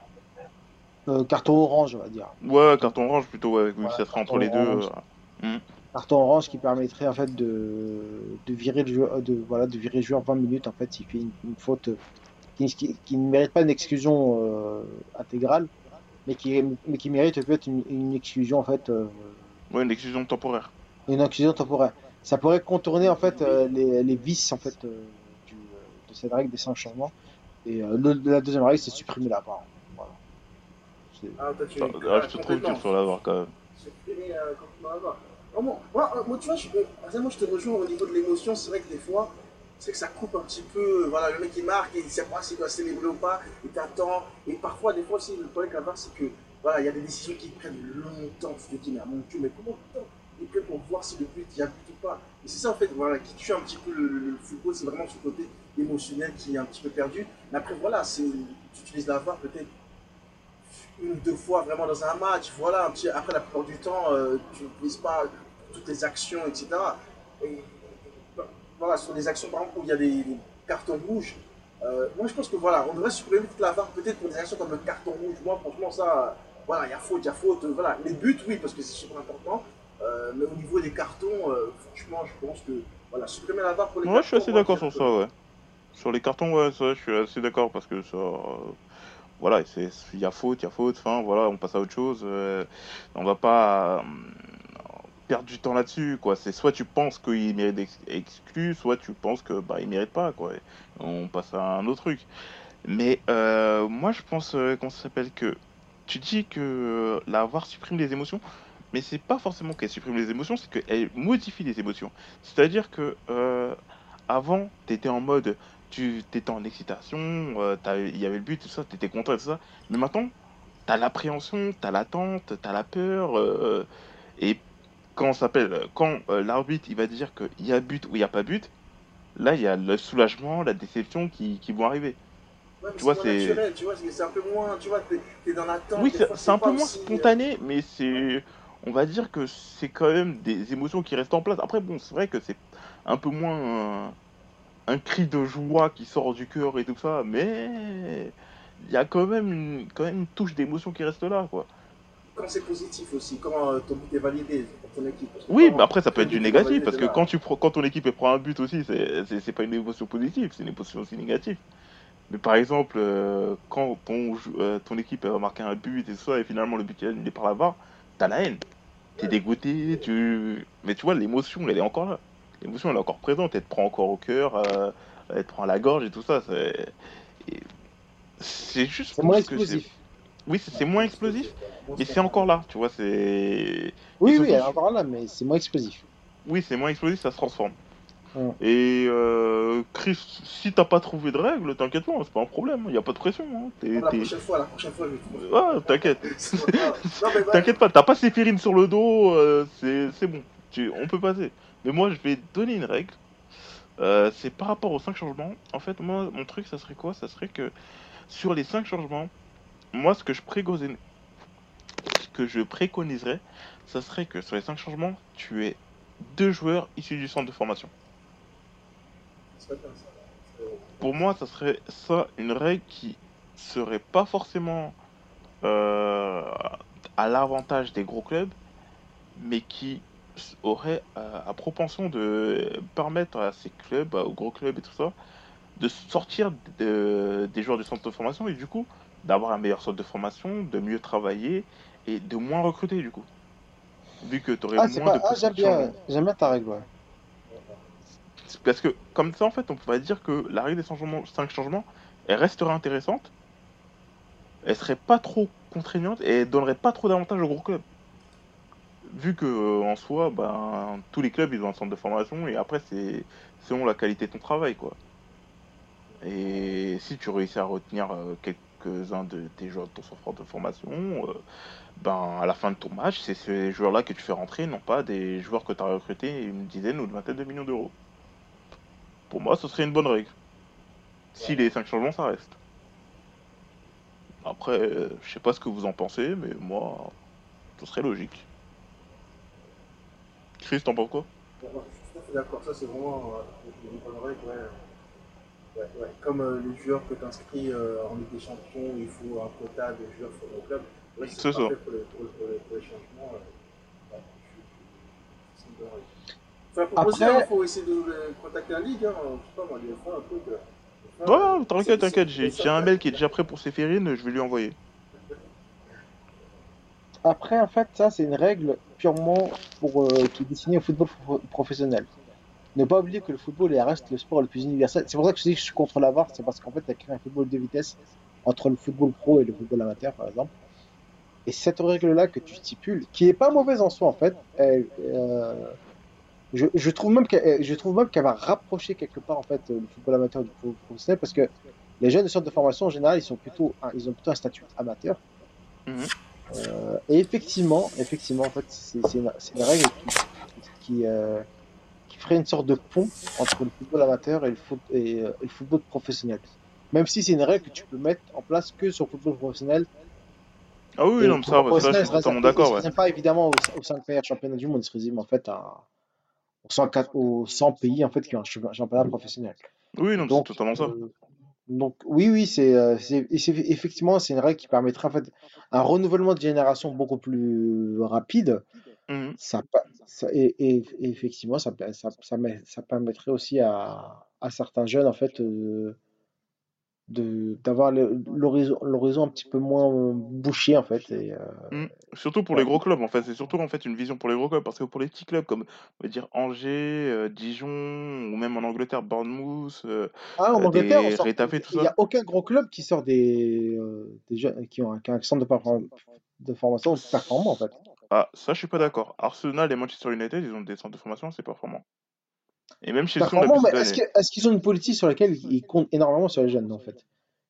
Euh, carton orange, on va dire.
Ouais, carton orange plutôt, ouais,
Ouais,
ça serait entre les deux. euh,
carton orange qui permettrait en fait de, de virer le joueur de voilà de virer le joueur 20 minutes en fait s'il fait une, une faute qui, qui, qui ne mérite pas une exclusion euh, intégrale mais qui mais qui mérite peut-être une, une exclusion en fait euh,
Ouais, une exclusion temporaire.
Une exclusion temporaire ça pourrait contourner en fait euh, les, les vices en fait euh, du, euh, de cette règle des 5 changements et euh, le- la deuxième règle c'est supprimer la barre voilà
Ah, toi, tu
Ah,
es
je te trouve dur sur l'avoir quand même.
supprimer complètement la barre. Non, moi, moi, moi, tu vois, je, Azem, moi, je te rejoins au niveau de l'émotion. C'est vrai que des fois, c'est que ça coupe un petit peu. Voilà, le mec il marque et il sait pas s'il doit célébrer ou pas. Il t'attend. Et parfois, des fois aussi, le problème avec la barre, c'est que voilà, il y a des décisions qui prennent longtemps. Tu te dis, mais mon Dieu, mais comment pour voir si le but y a but ou pas Et c'est ça en fait, voilà, qui tue un petit peu le, le- football. C'est vraiment ce côté émotionnel qui est un petit peu perdu. Mais après, voilà, tu utilises la VAR peut-être une ou deux fois vraiment dans un match, voilà, après la plupart du temps, euh, tu n'utilises pas toutes les actions, etc. Et voilà, sur des actions par exemple où il y a des, cartons rouges, euh, moi je pense que voilà, on devrait supprimer toute la VAR peut-être pour des actions comme le carton rouge. Moi franchement ça, voilà, il y a faute, il y a faute, voilà. Les buts oui, parce que c'est super important, euh, mais au niveau des cartons, euh, franchement je pense que voilà, supprimer la VAR pour les
Ouais,
cartons.
je suis assez d'accord sur ça, ouais. Sur les cartons, ouais, ça, je suis assez d'accord parce que ça. euh, voilà, il y a faute, il y a faute, enfin, voilà, on passe à autre chose. on va pas. perdre du temps là-dessus, quoi. C'est soit tu penses qu'il mérite d'être exclu, soit tu penses que bah il mérite pas, quoi. Et on passe à un autre truc. Mais euh, moi, je pense, ça s'appelle, que tu dis que la VAR supprime les émotions, mais c'est pas forcément qu'elle supprime les émotions, c'est qu'elle modifie les émotions. C'est-à-dire que euh, avant, t'étais en mode, tu t'étais en excitation, euh, il y avait le but, tout ça, t'étais content tout ça. Mais maintenant, t'as l'appréhension, t'as l'attente, t'as la peur, euh, et quand s'appelle, quand euh, l'arbitre il va dire qu'il y a but ou il n'y a pas but, là il y a le soulagement, la déception qui, qui vont arriver.
Ouais,
Tu vois, c'est-
naturel, tu vois, c'est c'est un peu moins, tu vois, t'es t'es dans l'attente.
Oui, c'est un peu moins spontané, mais c'est, on va dire que c'est quand même des émotions qui restent en place. Après, bon, c'est vrai que c'est un peu moins un, un cri de joie qui sort du cœur et tout ça, mais il y a quand même une, quand même une touche d'émotion qui reste là, quoi.
Quand c'est positif aussi, quand euh, ton but est validé pour ton équipe.
Oui, mais après ça peut être du
est
négatif parce que
là.
quand tu prends- quand ton équipe elle prend un but aussi, c'est pas une émotion positive, c'est une émotion aussi négative. Mais par exemple, euh, quand ton euh, ton équipe va marquer un but et tout ça et finalement le but est annulé par la VAR, t'as la haine, t'es dégoûté, tu mais tu vois l'émotion elle est encore là, l'émotion elle est encore présente, elle te prend encore au cœur, euh, elle te prend à la gorge et tout ça, c'est juste
C'est moins
parce que c'est-
explosif.
Oui, c'est moins explosif, mais c'est encore là, tu vois, c'est
Oui, oui,
surtout-
elle est encore là, mais c'est moins explosif.
Oui, c'est moins explosif, ça se transforme. Et euh, Chris, si t'as pas trouvé de règles, t'inquiète pas, c'est pas un problème, y a pas de pression. Hein. T'es-
La prochaine fois, la prochaine fois, je vais
t'inquiète. T'inquiète pas, t'as pas Séphirine sur le dos, euh, c'est c'est bon, tu, on peut passer. Mais moi, je vais donner une règle. Euh, c'est par rapport aux 5 changements. En fait, moi, mon truc, ça serait quoi? Ça serait que sur les 5 changements, moi, ce que je préconise- ce que je préconiserais, ça serait que sur les 5 changements, tu aies deux joueurs issus du centre de formation.
c'est pas bien, ça. C'est-
Pour moi, ça serait ça une règle qui serait pas forcément euh, à l'avantage des gros clubs, mais qui aurait euh, à propension de permettre à ces clubs, aux gros clubs et tout ça, de sortir de- des joueurs du centre de formation et du coup d'avoir un meilleur centre de formation, de mieux travailler et de moins recruter du coup. Vu que tu aurais
Ah,
moins
pas...
de
ah, j'aime bien,
changement.
j'aime bien ta règle, ouais.
Parce que comme ça, en fait, on pourrait dire que la règle des changements, 5 changements, elle resterait intéressante. Elle serait pas trop contraignante et elle donnerait pas trop d'avantages aux gros clubs. Vu que euh, en soi, ben, tous les clubs ils ont un centre de formation et après c'est selon la qualité de ton travail quoi. Et si tu réussis à retenir euh, quelques-uns de tes joueurs de ton centre de formation, euh, ben à la fin de ton match, c'est ces joueurs-là que tu fais rentrer, non pas des joueurs que tu as recrutés une dizaine ou une vingtaine de millions d'euros. Pour moi, ce serait une bonne règle. Si les 5 changements, ça reste. Après, euh, je sais pas ce que vous en pensez, mais moi, ce serait logique. Chris, t'en penses quoi
je suis tout à fait d'accord, ça c'est vraiment euh, une bonne règle, ouais. Ouais, ouais. Comme euh, les joueurs que tu inscris en Ligue des Champions, il faut un quota de joueurs sur le club. Ouais,
C'est ça.
Pour, les, pour, les- pour les- pour les changements. euh, c'est une bonne règle. La proposer,
Après-
il faut essayer de euh, contacter la Ligue, hein, je sais pas moi, un truc. euh,
Ouais, t'inquiète, t'inquiète, j'ai un mail qui est déjà prêt pour Séphérine, je vais lui envoyer.
Après, en fait, ça, c'est une règle purement pour, euh, qui est destinée au football pro- professionnel. Ne pas oublier que le football reste le sport le plus universel. C'est pour ça que je dis que je suis contre la VAR, c'est parce qu'en fait, a créé un football de vitesse entre le football pro et le football amateur, par exemple. Et cette règle-là que tu stipules, qui est pas mauvaise en soi, en fait, elle, euh, je, je trouve même qu'elle, je trouve même qu'elle va rapprocher quelque part, en fait, le football amateur du football professionnel, parce que les jeunes de sorte de formation, en général, ils sont plutôt, ils ont plutôt un statut amateur.
Mhm.
Euh, et effectivement, effectivement, en fait, c'est c'est une, c'est une règle qui, qui, euh, qui ferait une sorte de pont entre le football amateur et le, foot, et, euh, et le football professionnel. Même si c'est une règle que tu peux mettre en place que sur le football professionnel.
Ah oui, non, mais ça, va, ça, je suis totalement d'accord, ouais.
pas évidemment aux, aux 5 meilleurs championnats du monde, il se résume en fait à, aux, 104 aux 100 pays en fait qui ont un champ- championnat professionnel.
Oui, non, c'est
Donc,
totalement ça.
euh, donc oui, oui, c'est euh, c'est- c'est- effectivement c'est une règle qui permettrait en fait un renouvellement de génération beaucoup plus rapide.
Mhm.
Ça, et, et- et effectivement, ça, ça, ça, met- ça permettrait aussi à, à certains jeunes en fait euh, de d'avoir l'horizon un petit peu moins euh, bouché en fait. Et, euh,
Mm. Surtout pour
Ouais.
les gros clubs, en fait. C'est surtout en fait une vision pour les gros clubs. Parce que pour les petits clubs comme on va dire Angers, euh, Dijon, ou même en Angleterre, Bournemouth, euh,
Ah, en Angleterre, il n'y a aucun gros club qui sort des, des jeunes qui ont un, qui a un centre de, perform- de formation performant en fait.
Ah, ça, je suis pas d'accord. Arsenal et Manchester United, ils ont des centres de formation assez performants. Et même Chelsea, on l'a
Performant,
vu
mais
cette
est-ce qu'ils ont une politique sur laquelle ils comptent énormément sur les jeunes en fait?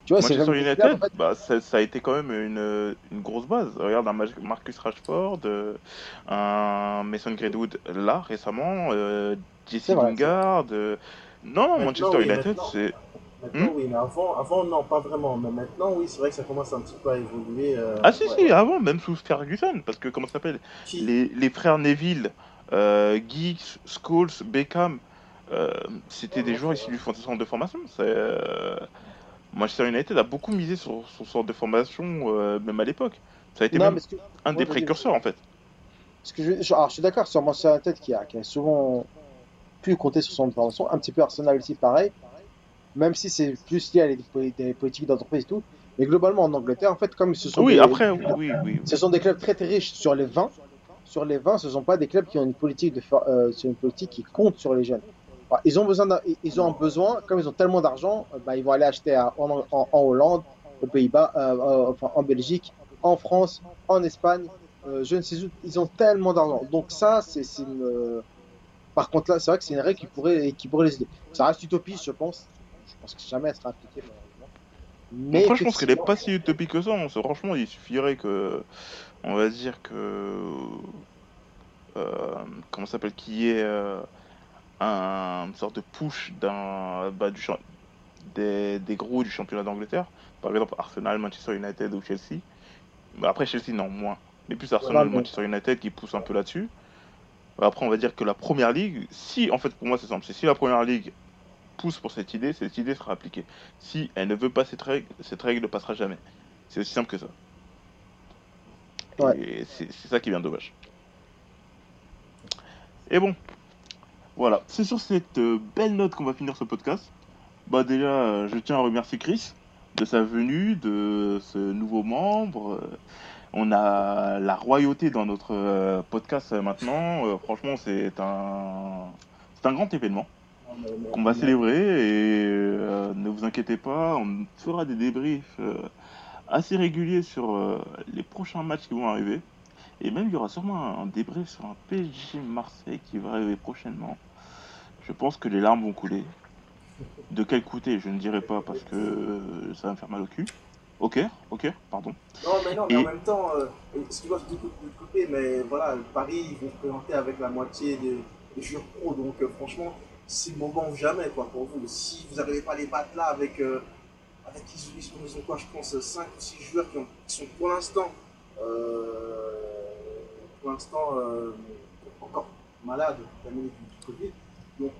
Tu vois, c'est
Manchester United,
clubs, en fait.
bah, ça, ça a été quand même une, une grosse base. Regarde un Mar- Marcus Rashford, euh, un Mason Greenwood là récemment, euh, Jesse Lingard. euh, Non,
Maintenant,
Manchester
oui,
United, c'est.
Maintenant,
Hmm
oui, mais avant, avant, non, pas vraiment. Mais maintenant, oui, c'est vrai que ça commence un petit peu à évoluer. euh,
Ah si,
ouais.
si, avant, même sous Ferguson, parce que comment ça s'appelle? Les, les frères Neville, euh, Giggs, Scholes, Beckham, euh, c'était des joueurs issus du centre de formation. Euh, Manchester United a beaucoup misé sur son centre de formation, euh, même à l'époque. Ça a été
Non,
même
mais ce que,
un des précurseurs en fait.
que je, je- alors, je suis d'accord sur Manchester United qui a, qui a souvent pu compter sur son formation, un petit peu Arsenal aussi pareil, même si c'est plus lié à des, po- des politiques d'entreprise et tout. Mais globalement en Angleterre, en fait, comme ce sont
Oui,
des,
après, oui, oui, oui.
ce sont des clubs très très riches sur les 20, sur les 20, ce ne sont pas des clubs qui ont une politique de euh, une politique qui compte sur les jeunes. Ils ont besoin, ils ont un besoin, comme ils ont tellement d'argent, euh, bah, ils vont aller acheter à- en, en- en Hollande, aux Pays-Bas, euh, euh, enfin en Belgique, en France, en Espagne, euh, je ne sais où. Ils ont tellement d'argent. Donc ça, c'est une. Par contre là, c'est vrai que c'est une règle qui pourrait, qui pourrait les aider. Ça reste utopiste, je pense. Je pense que jamais elle sera appliquée. Mais
Après, je pense qu'elle n'est pas si utopique que ça. hein. Franchement, il suffirait que, on va dire que, euh, comment s'appelle, ait euh, un, une sorte de push d'un, bah, du, des, des gros du championnat d'Angleterre. Par exemple, Arsenal, Manchester United ou Chelsea. Mais après, Chelsea, non, moins. Mais plus Arsenal
Voilà,
Manchester United qui poussent un peu là-dessus. Après, on va dire que la première ligue, si, en fait, pour moi, c'est simple, c'est si la première ligue pousse pour cette idée, cette idée sera appliquée. Si elle ne veut pas cette règle, cette règle ne passera jamais. C'est aussi simple que ça.
Ouais.
Et c'est c'est ça qui vient dommage. Et bon, voilà. C'est sur cette euh, belle note qu'on va finir ce podcast. Bah déjà, euh, je tiens à remercier Chris de sa venue, de ce nouveau membre. Euh, On a la royauté dans notre podcast maintenant. Franchement, c'est un, c'est un grand événement qu'on va célébrer et ne vous inquiétez pas, on fera des débriefs assez réguliers sur les prochains matchs qui vont arriver. Et même il y aura sûrement un débrief sur un PSG Marseille qui va arriver prochainement. Je pense que les larmes vont couler. De quel côté, je ne dirai pas parce que euh, ça va me faire mal au cul. Ok, ok, pardon.
Non, mais non, mais
Et-
en même temps, euh, excuse-moi de te couper, mais voilà, Paris, ils vont se présenter avec la moitié des, des joueurs pro, donc euh, franchement, c'est le moment ou jamais quoi, pour vous. Si vous n'arrivez pas à les battre là avec. euh, avec ils, ils ont- quoi, je pense, 5 ou 6 joueurs qui, ont- qui sont pour l'instant. euh, pour l'instant, euh, encore malades, du Covid. Donc,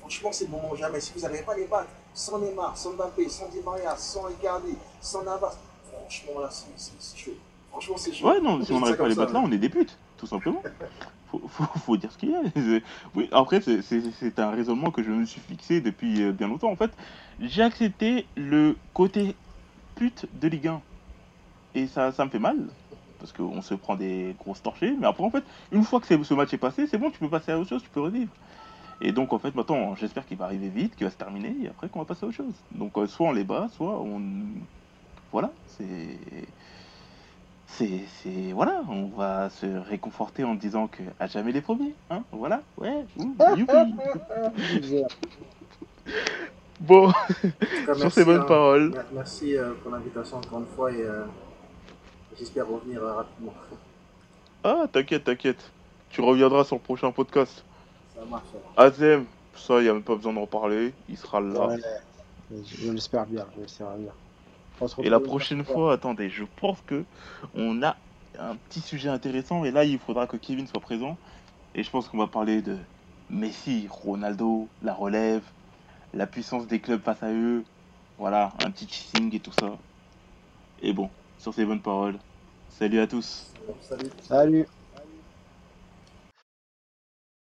franchement, c'est le moment jamais. Si vous n'arrivez pas à les battre, sans Neymar, sans Mbappé, sans Di Maria, sans Icardi, sans Navas, franchement, là, c'est chaud. Franchement, c'est chaud.
Ouais, non, si on n'arrive pas à les battre là, on est des putes, tout simplement. Faut, faut, faut dire ce qu'il y a. Oui, après, c'est- un raisonnement que je me suis fixé depuis euh, bien longtemps. En fait, j'ai accepté le côté pute de Ligue 1. Et ça, ça me fait mal, parce qu'on se prend des grosses torchées. Mais après, en fait, une fois que ce match est passé, c'est bon, tu peux passer à autre chose, tu peux revivre. Et donc, en fait, maintenant, j'espère qu'il va arriver vite, qu'il va se terminer, et après qu'on va passer à autre chose. Donc, euh, soit on les bat, soit on. Voilà, c'est. C'est, c'est, voilà, on va se réconforter en disant que à jamais les premiers, hein, voilà, ouais, ouh, youpi. Bon,
cas,
sur
merci,
ces bonnes
hein.
paroles,
Mer- Merci euh, pour l'invitation encore une fois et euh, j'espère revenir euh, rapidement.
ah, t'inquiète, t'inquiète, tu reviendras sur le prochain podcast. Azem, ça, y a même pas besoin d'en parler, il sera là.
Ouais, je l'espère bien, je l'espère bien.
Et la prochaine fois, attendez, je pense que on a un petit sujet intéressant, et là, il faudra que Kevin soit présent. Et je pense qu'on va parler de Messi, Ronaldo, la relève, la puissance des clubs face à eux. Voilà, un petit cheating et tout ça. Et bon, sur ces bonnes paroles, salut à tous.
Salut.
Salut.